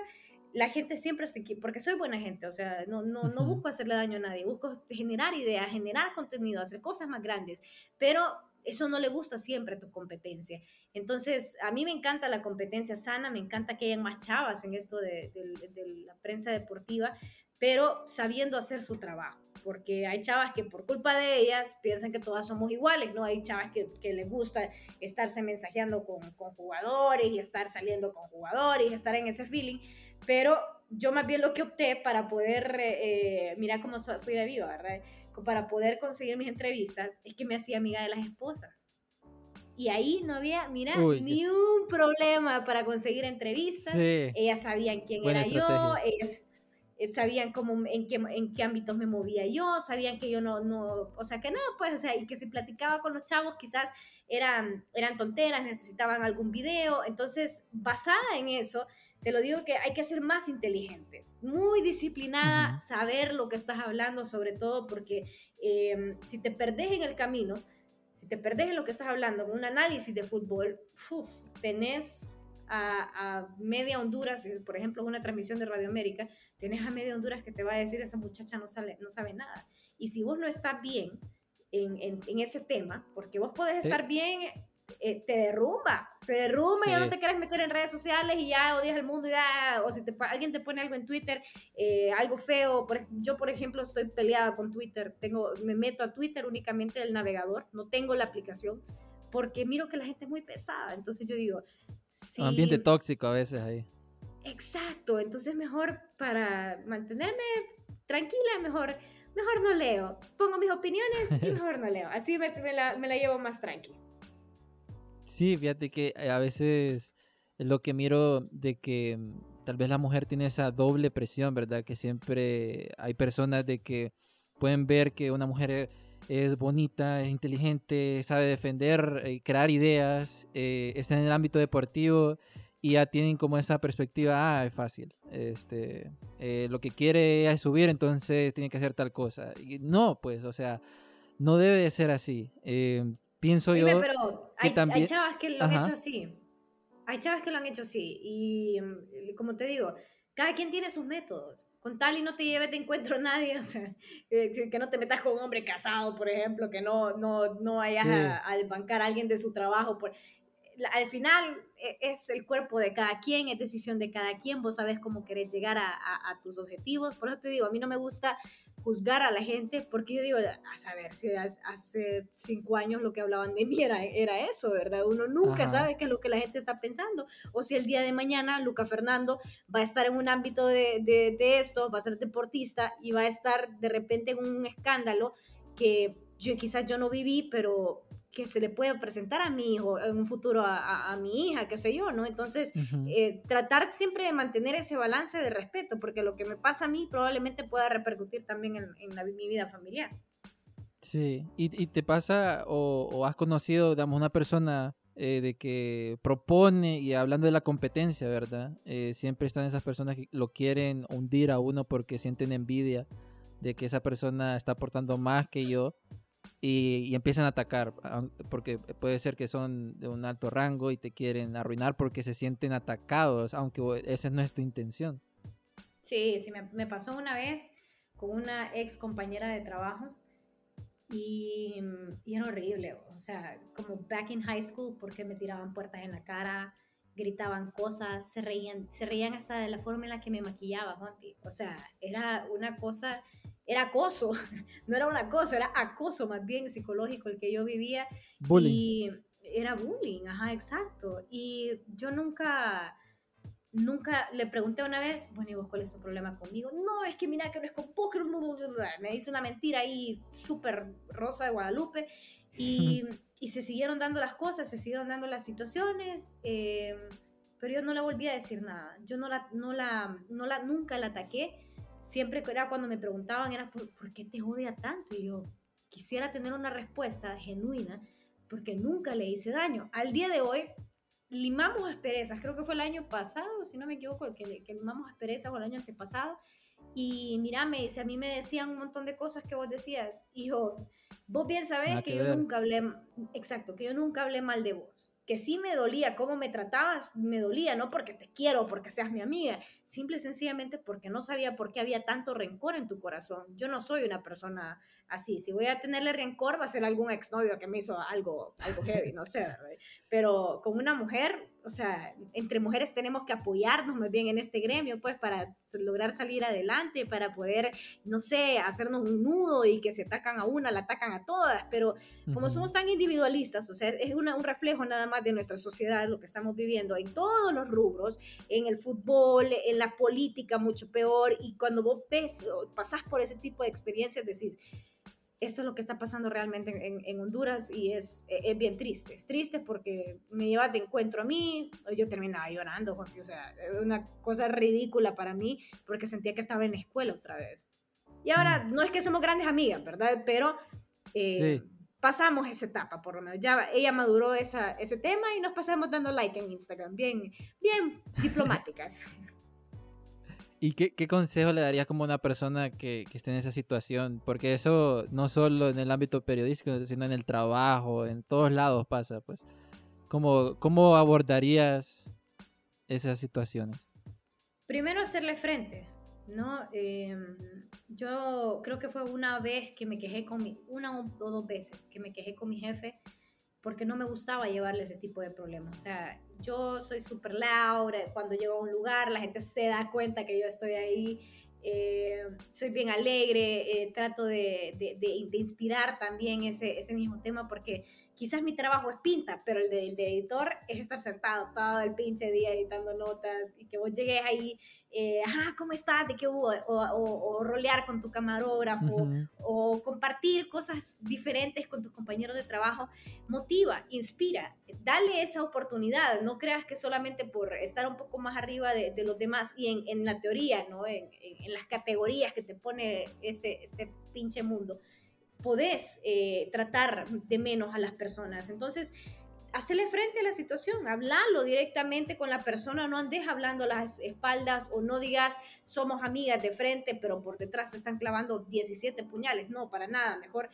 la gente siempre está aquí, porque soy buena gente, o sea, no, no, no busco hacerle daño a nadie, busco generar ideas, generar contenido, hacer cosas más grandes, pero eso no le gusta siempre a tu competencia. Entonces, a mí me encanta la competencia sana, me encanta que hayan más chavas en esto de, la prensa deportiva, pero sabiendo hacer su trabajo, porque hay chavas que por culpa de ellas piensan que todas somos iguales, ¿no? Hay chavas que, les gusta estarse mensajeando con, jugadores y estar saliendo con jugadores y estar en ese feeling, pero yo más bien lo que opté para poder, eh, mira cómo fui de viva, ¿verdad? Para poder conseguir mis entrevistas es que me hacía amiga de las esposas. Y ahí no había, mira, ni un problema para conseguir entrevistas. Ellas sabían quién era yo, ellas eh, sabían cómo, en qué, en qué ámbitos me movía yo, sabían que yo no, no, o sea, que no, pues, o sea, y que si platicaba con los chavos quizás eran, eran tonteras, necesitaban algún video. Entonces, basada en eso, te lo digo que hay que ser más inteligente, muy disciplinada, saber lo que estás hablando, sobre todo porque em, si te perdés en el camino, si te perdés en lo que estás hablando, en un análisis de fútbol, tenés a, media Honduras, eh, por ejemplo, una transmisión de Radio América, tenés a media Honduras que te va a decir, esa muchacha no, sale, no sabe nada. Y si vos no estás bien en, en, ese tema, porque vos podés estar bien eh, te derrumba, te derrumba y ya no te quieres meter en redes sociales y ya odias el mundo y ya, o si te, alguien te pone algo en Twitter, eh, algo feo, yo por ejemplo estoy peleada con Twitter, tengo, me meto a Twitter únicamente el navegador, no tengo la aplicación, porque miro que la gente es muy pesada, entonces yo digo, sí. ambiente tóxico a veces ahí. Exacto, entonces mejor para mantenerme tranquila, mejor, mejor no leo, pongo mis opiniones y (laughs) mejor no leo, así me, la, me la llevo más tranquila. Sí, fíjate que eh, a veces lo que miro de que mm, tal vez la mujer tiene esa doble presión, ¿verdad? Que siempre hay personas de que pueden ver que una mujer es bonita, es inteligente, sabe defender, eh, crear ideas, eh, está en el ámbito deportivo y ya tienen como esa perspectiva, ah, es fácil, este, lo que quiere es subir, entonces tiene que hacer tal cosa. No, pues, o sea, no debe de ser así pienso yo pero hay, también... hay chavas que lo han hecho así. Hay chavas que lo han hecho así. Y mm, como te digo, cada quien tiene sus métodos. Con tal y no te lleves de encuentro nadie, (laughs) o sea, que no te metas con un hombre casado, por ejemplo, que no, no, no vayas a, a, desbancar a alguien de su trabajo. Por... Al final e, es el cuerpo de cada quien, es decisión de cada quien, vos sabes cómo querés llegar a, a, a tus objetivos. Por eso te digo, a mí no me gusta juzgar a la gente, porque yo digo, a saber si hace cinco años lo que hablaban de mí era, era eso, ¿verdad? Uno nunca sabe qué es lo que la gente está pensando, o si el día de mañana Luca Fernando va a estar en un ámbito de, de, de esto, va a ser deportista y va a estar de repente en un escándalo que yo quizás yo no viví, pero que se le puede presentar a mi hijo en un futuro, a, a, mi hija, qué sé yo, ¿no? Entonces, eh, tratar siempre de mantener ese balance de respeto, porque lo que me pasa a mí probablemente pueda repercutir también en, en la, mi vida familiar. Sí, y, y te pasa o, o, has conocido, digamos, una persona eh, de que propone y hablando de la competencia, ¿verdad? Eh, siempre están esas personas que lo quieren hundir a uno porque sienten envidia de que esa persona está aportando más que yo y, empiezan a atacar, porque puede ser que son de un alto rango y te quieren arruinar porque se sienten atacados, aunque esa no es tu intención. Sí, sí, me, pasó una vez con una ex compañera de trabajo y, y, era horrible, o sea, como back in high school porque me tiraban puertas en la cara, gritaban cosas, se reían, se reían hasta de la forma en la que me maquillaba, Juanpi. O sea, era una cosa era acoso, (laughs) no era una cosa, era acoso más bien psicológico el que yo vivía. Bullying. Y era bullying, ajá, exacto. Y yo nunca, nunca le pregunté una vez, bueno, ¿y vos cuál es tu problema conmigo? No, es que mira que no es con póker, me hizo una mentira ahí súper rosa de Guadalupe. Y, (laughs) y, se siguieron dando las cosas, se siguieron dando las situaciones. Eh, pero yo no le volví a decir nada. Yo no la, no la, no la, nunca la ataqué siempre era cuando me preguntaban, era ¿por, ¿por qué te odia tanto? Y yo quisiera tener una respuesta genuina porque nunca le hice daño. Al día de hoy, limamos asperezas, creo que fue el año pasado, si no me equivoco, que, que limamos asperezas o el año antepasado. Y mira, me dice, a mí me decían un montón de cosas que vos decías. Y yo, vos bien sabés que, yo nunca hablé, exacto, que yo nunca hablé mal de vos. Que sí me dolía cómo me tratabas, me dolía, no porque te quiero, porque seas mi amiga, simple y sencillamente porque no sabía por qué había tanto rencor en tu corazón. Yo no soy una persona así. Si voy a tenerle rencor, va a ser algún exnovio que me hizo algo, algo heavy, no sé, ¿verdad? Pero con una mujer, o sea, entre mujeres tenemos que apoyarnos más bien en este gremio, pues, para lograr salir adelante, para poder, no sé, hacernos un nudo y que se atacan a una, la atacan a todas, pero como somos tan individualistas, o sea, es una, un reflejo nada más de nuestra sociedad, lo que estamos viviendo en todos los rubros, en el fútbol, en la política, mucho peor, y cuando vos ves pasás por ese tipo de experiencias, decís, esto es lo que está pasando realmente en, Honduras y es, e, es, bien triste. Es triste porque me llevas de encuentro a mí, yo terminaba llorando, o sea, una cosa ridícula para mí porque sentía que estaba en la escuela otra vez. Y ahora, mm. no es que somos grandes amigas, ¿verdad? Pero eh, pasamos esa etapa, por lo menos. Ya ella maduró esa, ese tema y nos pasamos dando like en Instagram, bien, bien diplomáticas. (laughs) ¿Y qué, qué, consejo le darías como una persona que, que, esté en esa situación? Porque eso no solo en el ámbito periodístico, sino en el trabajo, en todos lados pasa, pues. ¿Cómo, cómo abordarías esas situaciones? Primero hacerle frente, ¿no? Em, yo creo que fue una vez que me quejé con mi, una o dos veces que me quejé con mi jefe porque no me gustaba llevarle ese tipo de problemas. O sea, yo soy súper loud, eh, cuando llego a un lugar la gente se da cuenta que yo estoy ahí, eh, soy bien alegre, eh, trato de, de, de, inspirar también ese, ese mismo tema porque quizás mi trabajo es pinta, pero el de, editor es estar sentado todo el pinche día editando notas y que vos llegues ahí, eh, ajá, ¿cómo estás? ¿De qué hubo? O, o, rolear con tu camarógrafo, o compartir cosas diferentes con tus compañeros de trabajo, motiva, inspira, dale esa oportunidad, no creas que solamente por estar un poco más arriba de, de los demás y en, en, la teoría, ¿no? En, en, las categorías que te pone ese, este pinche mundo podés eh, tratar de menos a las personas. Entonces, hacerle frente a la situación, hablarlo directamente con la persona, no andes hablando a las espaldas o no digas somos amigas de frente, pero por detrás te están clavando 17 puñales. No, para nada, mejor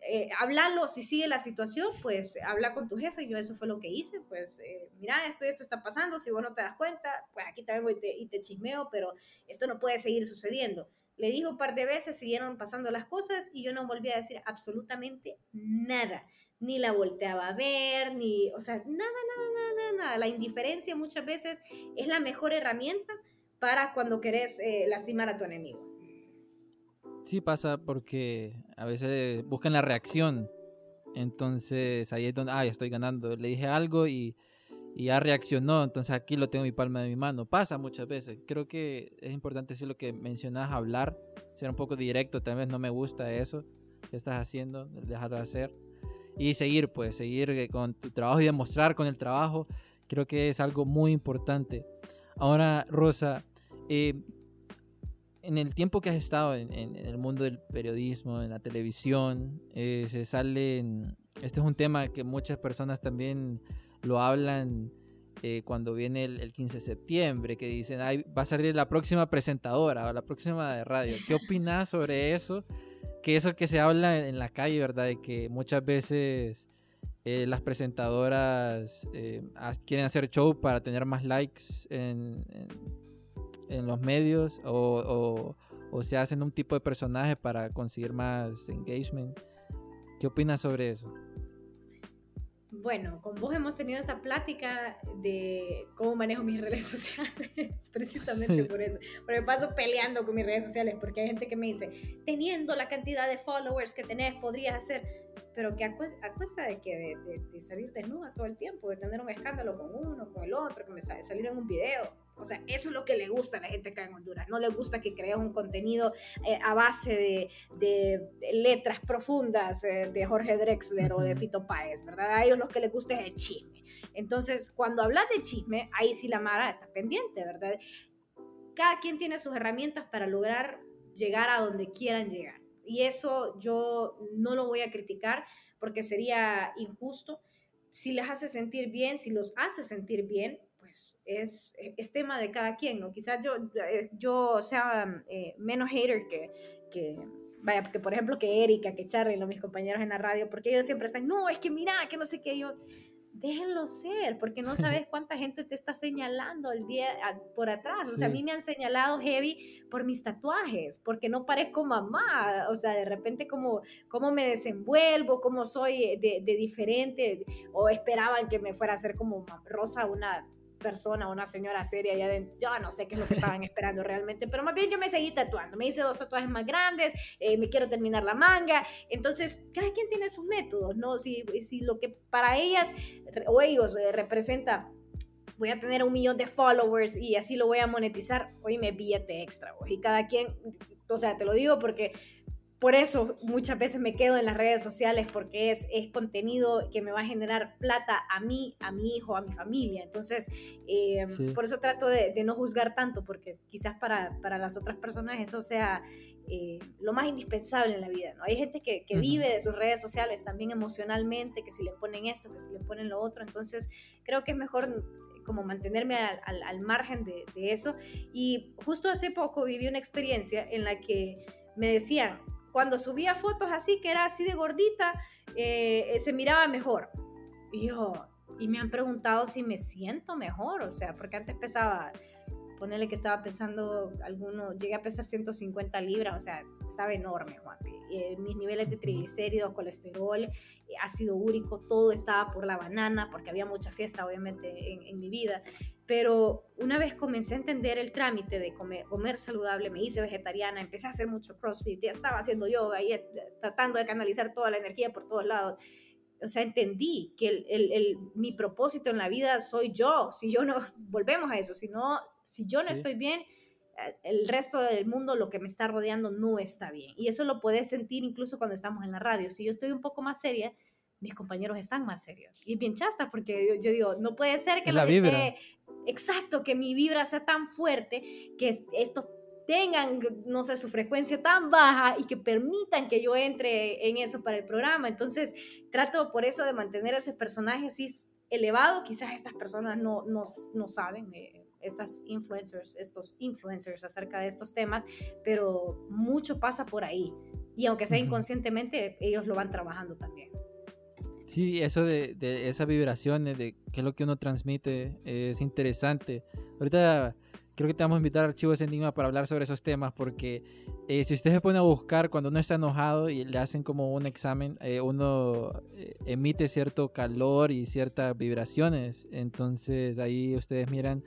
eh, hablarlo, si sigue la situación, pues habla con tu jefe, yo eso fue lo que hice, pues eh, mira, esto y esto está pasando, si vos no te das cuenta, pues aquí te vengo y te chismeo, pero esto no puede seguir sucediendo. Le dijo un par de veces, siguieron pasando las cosas y yo no volví a decir absolutamente nada. Ni la volteaba a ver, ni, o sea, nada, nada, nada, nada. La indiferencia muchas veces es la mejor herramienta para cuando querés eh, lastimar a tu enemigo. Sí pasa porque a veces buscan la reacción. Entonces ahí es donde, ah, estoy ganando. Le dije algo y y ya reaccionó, entonces aquí lo tengo en mi palma de mi mano. Pasa muchas veces. Creo que es importante decir lo que mencionas, hablar, ser un poco directo, tal vez no me gusta eso que estás haciendo, dejar de hacer. Y seguir, pues, seguir eh, con tu trabajo y demostrar con el trabajo, creo que es algo muy importante. Ahora, Rosa, eh, en el tiempo que has estado en, el mundo del periodismo, en la televisión, eh, se salen, este es un tema que muchas personas también lo hablan eh, cuando viene el, 15 de septiembre, que dicen, va a salir la próxima presentadora o la próxima de radio. ¿Qué (laughs) opinas sobre eso? Que eso que se habla en, la calle, ¿verdad? De que muchas veces eh, las presentadoras eh, quieren hacer show para tener más likes en, en, los medios o, o se hacen un tipo de personaje para conseguir más engagement. ¿Qué opinas sobre eso? Bueno, con vos hemos tenido esta plática de cómo manejo mis (laughs) redes sociales, precisamente por eso. Porque paso peleando con mis redes sociales, porque hay gente que me dice, teniendo la cantidad de followers que tenés, podrías hacer, pero que a, cuesta de, que de, salir desnuda todo el tiempo, de tener un escándalo con uno, con el otro, que me sale, salir en un video. O sea, eso es lo que le gusta a la gente acá en Honduras. No le gusta que crees un contenido eh, a base de, letras profundas eh, de Jorge Drexler o de Fito Páez, ¿verdad? A ellos lo que les gusta es el chisme. Entonces, cuando hablas de chisme, ahí sí la Mara está pendiente, ¿verdad? Cada quien tiene sus herramientas para lograr llegar a donde quieran llegar. Y eso yo no lo voy a criticar porque sería injusto. Si les hace sentir bien, si los hace sentir bien, es, es tema de cada quien, ¿no? Quizás yo, eh, yo sea eh, menos hater que, que, vaya, que por ejemplo que Erika, que Charlie, los mis compañeros en la radio, porque ellos siempre están, no, es que mira, que no sé qué, yo, déjenlo ser, porque no sabes (laughs) cuánta gente te está señalando el día por atrás. O sea, a mí me han señalado heavy por mis tatuajes, porque no parezco mamá. O sea, de repente cómo, cómo me desenvuelvo, cómo soy de, de diferente, o esperaban que me fuera a ser como Rosa, una persona, una señora seria, de, yo no sé qué es lo que estaban esperando realmente, pero más bien yo me seguí tatuando, me hice dos tatuajes más grandes, eh, me quiero terminar la manga, entonces cada quien tiene sus métodos, ¿no? Si, si lo que para ellas o ellos eh, representa voy a tener un millón de followers y así lo voy a monetizar, hoy me billete extra, y cada quien, o sea, te lo digo porque por eso muchas veces me quedo en las redes sociales porque es, es contenido que me va a generar plata a mí, a mi hijo, a mi familia. Entonces, eh, por eso trato de, no juzgar tanto porque quizás para, para las otras personas eso sea eh, lo más indispensable en la vida. ¿no? Hay gente que, que vive de sus redes sociales también emocionalmente, que si le ponen esto, que si le ponen lo otro. Entonces, creo que es mejor como mantenerme al, al, margen de, de eso. Y justo hace poco viví una experiencia en la que me decían, cuando subía fotos así, que era así de gordita, eh, se miraba mejor. Y yo, y me han preguntado si me siento mejor, o sea, porque antes pesaba, ponerle que estaba pensando alguno, llegué a pesar 150 libras, o sea, estaba enorme, Juanpi. Eh, mis niveles de triglicéridos, colesterol, eh, ácido úrico, todo estaba por la banana, porque había mucha fiesta, obviamente, en, en mi vida pero una vez comencé a entender el trámite de comer, comer, saludable, me hice vegetariana, empecé a hacer mucho CrossFit, ya estaba haciendo yoga y tratando de canalizar toda la energía por todos lados. O sea, entendí que el, el, mi propósito en la vida soy yo. Si yo no, (laughs) volvemos a eso, si, no, si yo no estoy bien, eh, el resto del mundo, lo que me está rodeando, no está bien. Y eso lo puedes sentir incluso cuando estamos en la radio. Si yo estoy un poco más seria, mis compañeros están más serios. Y bien chasta, porque yo, digo, no puede ser que la esté exacto, que mi vibra sea tan fuerte, que estos tengan, no sé, su frecuencia tan baja y que permitan que yo entre en eso para el programa. Entonces, trato por eso de mantener ese personaje así elevado. Quizás estas personas no, no, no saben, eh, estas influencers, estos influencers acerca de estos temas, pero mucho pasa por ahí. Y aunque sea inconscientemente, ellos lo van trabajando también. Sí, eso de, de esas vibraciones, de qué es lo que uno transmite, es interesante. Ahorita creo que te vamos a invitar a Archivos Enigma para hablar sobre esos temas, porque eh, si usted se pone a buscar cuando uno está enojado y le hacen como un examen, eh, uno eh, emite cierto calor y ciertas vibraciones. Entonces ahí ustedes miran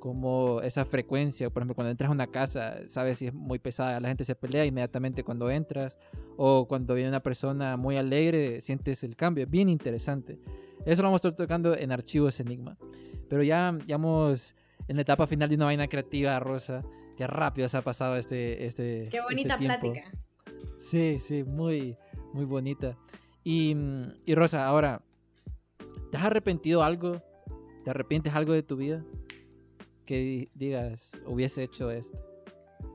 como esa frecuencia, por ejemplo, cuando entras a una casa, sabes si es muy pesada, la gente se pelea inmediatamente cuando entras, o cuando viene una persona muy alegre, sientes el cambio, es bien interesante. Eso lo vamos a estar tocando en Archivos Enigma. Pero ya, ya vamos en la etapa final de una vaina creativa, Rosa. Qué rápido se ha pasado este. este Qué bonita este plática. Sí, sí, muy, muy bonita. Y, y Rosa, ahora, ¿te has arrepentido algo? ¿Te arrepientes algo de tu vida? Que digas, hubiese hecho esto.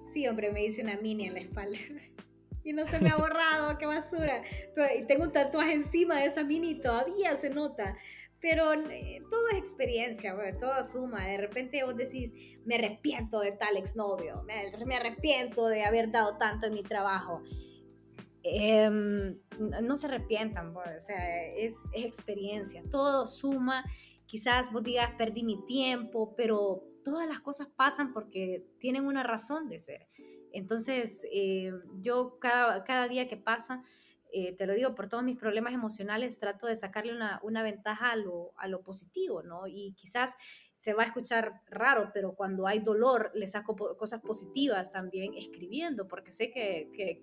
Sí, hombre, me hice una mini en la espalda. (laughs) y no se me ha borrado, qué basura. Pero, tengo un tatuaje encima de esa mini y todavía se nota. Pero eh, todo es experiencia, todo suma. De repente vos decís, me arrepiento de tal exnovio, me, me arrepiento de haber dado tanto en mi trabajo. Em, no se arrepientan, o sea, es, es experiencia, todo suma. Quizás vos digas, perdí mi tiempo, pero todas las cosas pasan porque tienen una razón de ser. Entonces, eh, yo cada, cada, día que pasa, eh, te lo digo, por todos mis problemas emocionales, trato de sacarle una, una ventaja a lo, a lo, positivo, ¿no? Y quizás se va a escuchar raro, pero cuando hay dolor, le saco cosas positivas también escribiendo, porque sé que, que,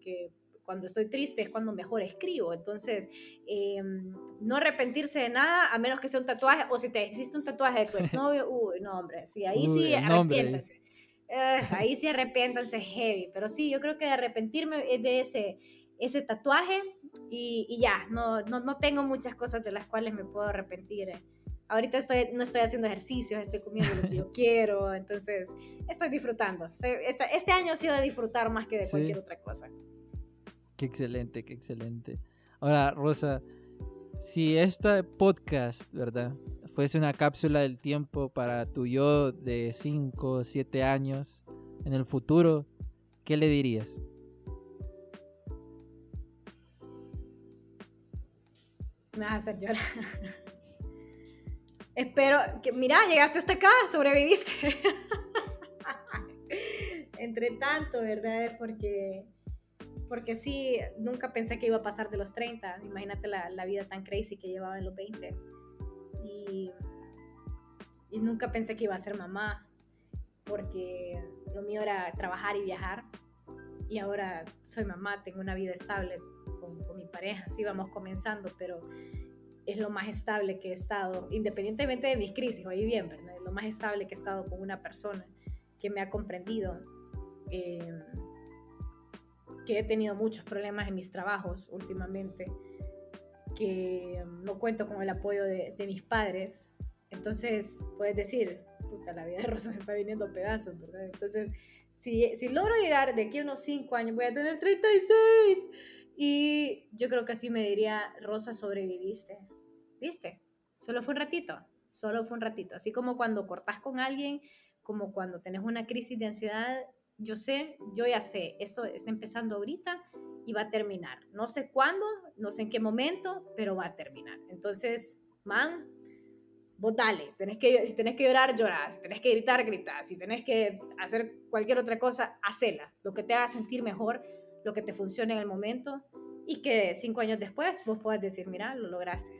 que cuando estoy triste es cuando mejor escribo. Entonces, em, no arrepentirse de nada, a menos que sea un tatuaje, o si te existe un tatuaje de tu (laughs) exnovio, uy, no, hombre, sí, ahí sí arrepiéntanse. Eh, ahí sí arrepiéntanse heavy. Pero sí, yo creo que de arrepentirme es de ese, ese tatuaje y, y ya, no, no, no, tengo muchas cosas de las cuales me puedo arrepentir. Ahorita estoy, no estoy haciendo ejercicios, estoy comiendo lo que yo (laughs) quiero, entonces estoy disfrutando. Este, este, año ha sido de disfrutar más que de cualquier otra cosa. Qué excelente, qué excelente. Ahora, Rosa, si este podcast, ¿verdad? Fuese una cápsula del tiempo para tu yo de 5, 7 años en el futuro, ¿qué le dirías? Me vas a hacer llorar. (laughs) espero que, mira, llegaste hasta acá, sobreviviste. (laughs) Entre tanto, ¿verdad? Porque, porque sí, nunca pensé que iba a pasar de los 30. Imagínate la, la vida tan crazy que llevaba en los 20. Y, y nunca pensé que iba a ser mamá, porque lo mío era trabajar y viajar. Y ahora soy mamá, tengo una vida estable con, con mi pareja. Sí, vamos comenzando, pero es lo más estable que he estado, independientemente de mis crisis, oye bien, ¿verdad? Es lo más estable que he estado con una persona que me ha comprendido, eh, que he tenido muchos problemas en mis trabajos últimamente, que no cuento con el apoyo de, mis padres. Entonces, puedes decir, puta, la vida de Rosa me está viniendo pedazos, ¿verdad? Entonces, si, si logro llegar de aquí a unos 5 años, voy a tener 36. Y yo creo que así me diría, Rosa, sobreviviste. ¿Viste? Solo fue un ratito, solo fue un ratito. Así como cuando cortas con alguien, como cuando tenés una crisis de ansiedad, yo sé, yo ya sé, esto está empezando ahorita y va a terminar. No sé cuándo, no sé en qué momento, pero va a terminar. Entonces, man, vos dale. Tenés que, si tenés que llorar, llorás. Si tenés que gritar, gritás. Si tenés que hacer cualquier otra cosa, hacela. Lo que te haga sentir mejor, lo que te funcione en el momento y que cinco años después vos puedas decir, mira, lo lograste.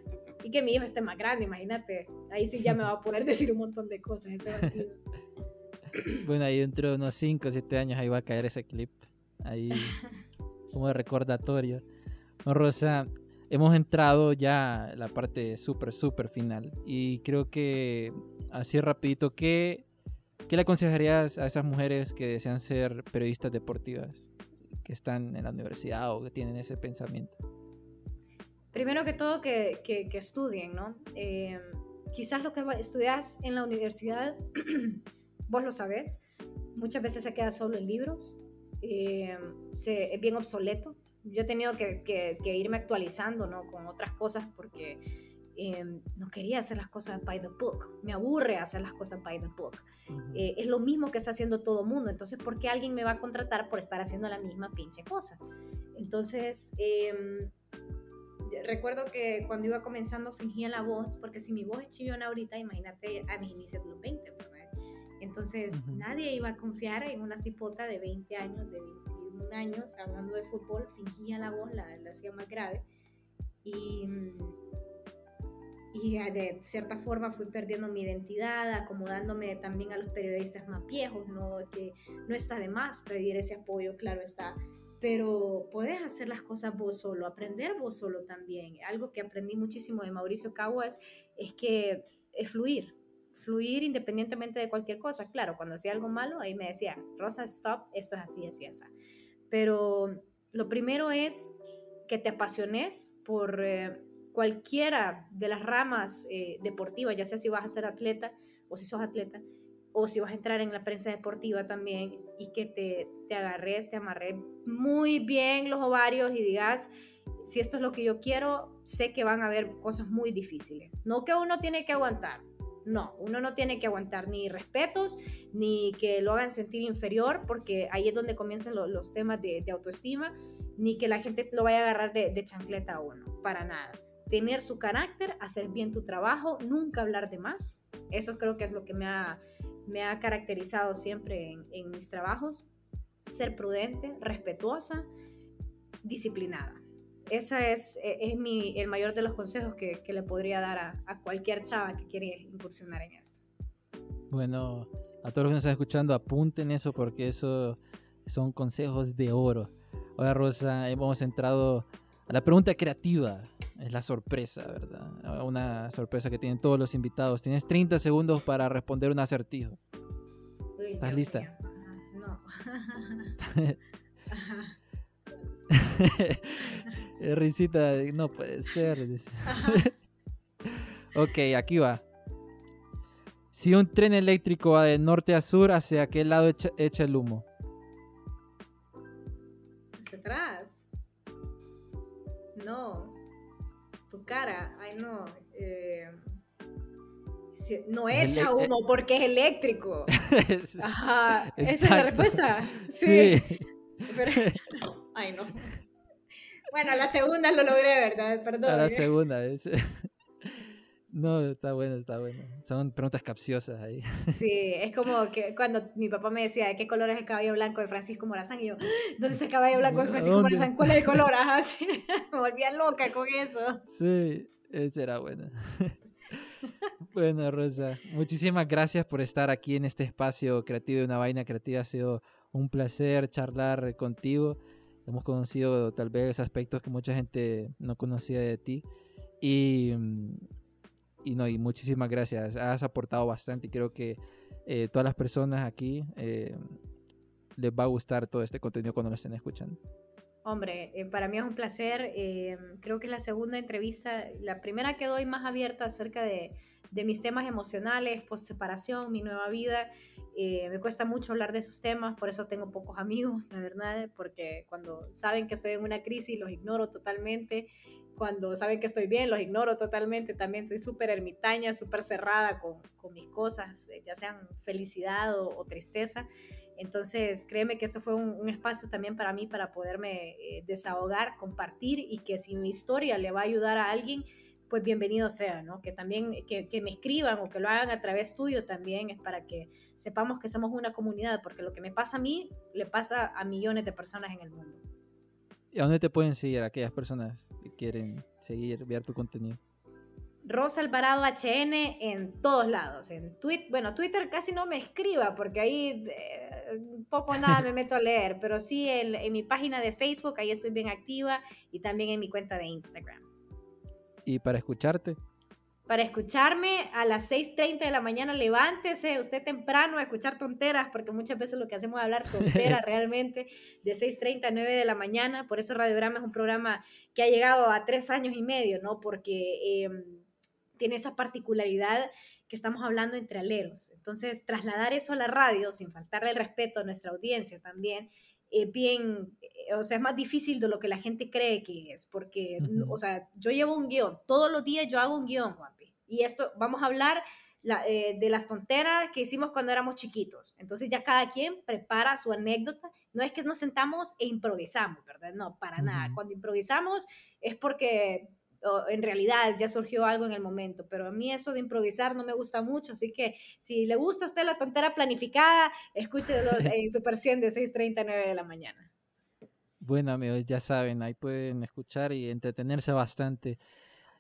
Y que mi hijo esté más grande, imagínate. Ahí sí ya me va a poder (laughs) decir un montón de cosas. (clears throat) bueno, ahí dentro de unos 5 o 7 años ahí va a caer ese clip. Ahí (laughs) como de recordatorio. Rosa, hemos entrado ya a la parte súper, súper final. Y creo que así rapidito, ¿qué, ¿qué le aconsejarías a esas mujeres que desean ser periodistas deportivas? Que están en la universidad o que tienen ese pensamiento. Primero que todo, que, que, que estudien, ¿no? Eh, quizás lo que estudias en la universidad (clears throat) vos lo sabés, muchas veces se queda solo en libros, eh, se, es bien obsoleto. Yo he tenido que, que, irme actualizando ¿no? con otras cosas porque eh, no quería hacer las cosas by the book. Me aburre hacer las cosas by the book. Eh, es lo mismo que está haciendo todo mundo. Entonces, ¿por qué alguien me va a contratar por estar haciendo la misma pinche cosa? Entonces, em, recuerdo que cuando iba comenzando fingía la voz, porque si mi voz es chillona ahorita, imagínate a mis inicios de los 20. Entonces nadie iba a confiar en una cipota de 20 años, de 21 años, hablando de fútbol, fingía la voz, la, hacía más grave. Y, y de cierta forma fui perdiendo mi identidad, acomodándome también a los periodistas más viejos, ¿no? que no está de más pedir ese apoyo, claro está, pero puedes hacer las cosas vos solo, aprender vos solo también. Algo que aprendí muchísimo de Mauricio Caguas es que es fluir, fluir independientemente de cualquier cosa. Claro, cuando hacía algo malo, ahí me decía, Rosa, stop, esto es así, así, así. Pero lo primero es que te apasiones por eh, cualquiera de las ramas eh, deportivas, ya sea si vas a ser atleta o si sos atleta, o si vas a entrar en la prensa deportiva también, y que te, te agarres, te amarres muy bien los ovarios y digas, si esto es lo que yo quiero, sé que van a haber cosas muy difíciles. No que uno tiene que aguantar, no, uno no tiene que aguantar ni respetos, ni que lo hagan sentir inferior, porque ahí es donde comienzan los temas de, autoestima, ni que la gente lo vaya a agarrar de, chancleta a uno, para nada. Tener su carácter, hacer bien tu trabajo, nunca hablar de más. Eso creo que es lo que me ha, caracterizado siempre en mis trabajos. Ser prudente, respetuosa, disciplinada ese es, e, es mi, el mayor de los consejos que, que le podría dar a, a, cualquier chava que quiere incursionar en esto. Bueno, a todos los que nos están escuchando, apunten eso porque eso son consejos de oro. Ahora, Rosa, hemos entrado a la pregunta creativa. Es la sorpresa, ¿verdad? Una sorpresa que tienen todos los invitados. Tienes 30 segundos para responder un acertijo. ¿Estás lista? No. (laughs) (laughs) (laughs) Risita, no puede ser. (laughs) ok, aquí va. Si un tren eléctrico va de norte a sur, ¿hacia qué lado echa, el humo? Hacia atrás. No. Tu cara. Ay, no. Eh, no echa humo porque es eléctrico. (laughs) Ajá. (laughs) Esa es la respuesta. Sí. Ay, no. Bueno, a la segunda lo logré, ¿verdad? Perdón. A la segunda. Es... (laughs) No, está bueno, está bueno. Son preguntas capciosas ahí. (laughs) Sí, es como que cuando mi papá me decía de qué color es el caballo blanco de Francisco Morazán y yo, ¿dónde está el caballo blanco de Francisco Morazán? ¿Cuál es el color? (laughs) Ajá, sí. me volvía loca con eso. Sí, esa era buena. bueno, Rosa, muchísimas gracias por estar aquí en este espacio creativo de una vaina creativa. Ha sido un placer charlar contigo. Hemos conocido tal vez aspectos que mucha gente no conocía de ti. Y mm, y no, y muchísimas gracias. Has aportado bastante y creo que eh, todas las personas aquí eh, les va a gustar todo este contenido cuando lo estén escuchando. Hombre, eh, para mí es un placer. creo que es la segunda entrevista, la primera que doy más abierta acerca de, de mis temas emocionales, post separación, mi nueva vida. me cuesta mucho hablar de esos temas, por eso tengo pocos amigos, la verdad, porque cuando saben que estoy en una crisis los ignoro totalmente cuando saben que estoy bien, los ignoro totalmente. También soy súper ermitaña, súper cerrada con, con, mis cosas, eh, ya sean felicidad o, tristeza. Entonces, créeme que eso fue un, espacio también para mí para poderme eh, desahogar, compartir y que si mi historia le va a ayudar a alguien, pues bienvenido sea, ¿no? Que también, que, que, me escriban o que lo hagan a través tuyo también es para que sepamos que somos una comunidad, porque lo que me pasa a mí le pasa a millones de personas en el mundo. ¿Y a dónde te pueden seguir aquellas personas que quieren seguir, ver tu contenido? Rosa Alvarado HN en todos lados. En Twitter, bueno, Twitter casi no me escriba porque ahí eh, poco nada me (laughs) meto a leer, pero sí en mi página de Facebook, ahí estoy bien activa y también en mi cuenta de Instagram. ¿Y para escucharte? para escucharme a las 6.30 de la mañana, levántese usted temprano a escuchar tonteras, porque muchas veces lo que hacemos es hablar tonteras (laughs) realmente, de 6.30 a 9 de la mañana, por eso Radiograma es un programa que ha llegado a tres años y medio, ¿no? Porque em, tiene esa particularidad que estamos hablando entre aleros. Entonces, trasladar eso a la radio, sin faltarle el respeto a nuestra audiencia también, eh, bien, eh, o sea, es más difícil de lo que la gente cree que es, porque, o sea, yo llevo un guion, todos los días yo hago un guion, Juanpi, y esto, vamos a hablar eh, de las tonteras que hicimos cuando éramos chiquitos, entonces ya cada quien prepara su anécdota, no es que nos sentamos e improvisamos, ¿verdad? No, para nada, cuando improvisamos es porque en realidad ya surgió algo en el momento, pero a mí eso de improvisar no me gusta mucho, así que si le gusta a usted la tontera planificada, escúchelo (laughs) en Super 100 de 6.39 de la mañana. Bueno amigos, ya saben, ahí pueden escuchar y entretenerse bastante.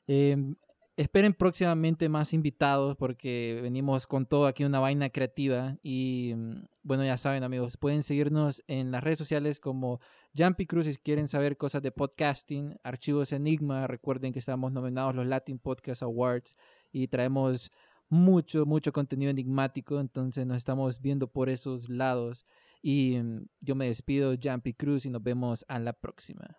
Em, esperen próximamente más invitados porque venimos con todo aquí una vaina creativa y mm, bueno ya saben amigos pueden seguirnos en las redes sociales como Jumpy Cruz si quieren saber cosas de podcasting archivos Enigma recuerden que estamos nominados los Latin Podcast Awards y traemos mucho mucho contenido enigmático entonces nos estamos viendo por esos lados y mm, yo me despido Jumpy Cruz y nos vemos a la próxima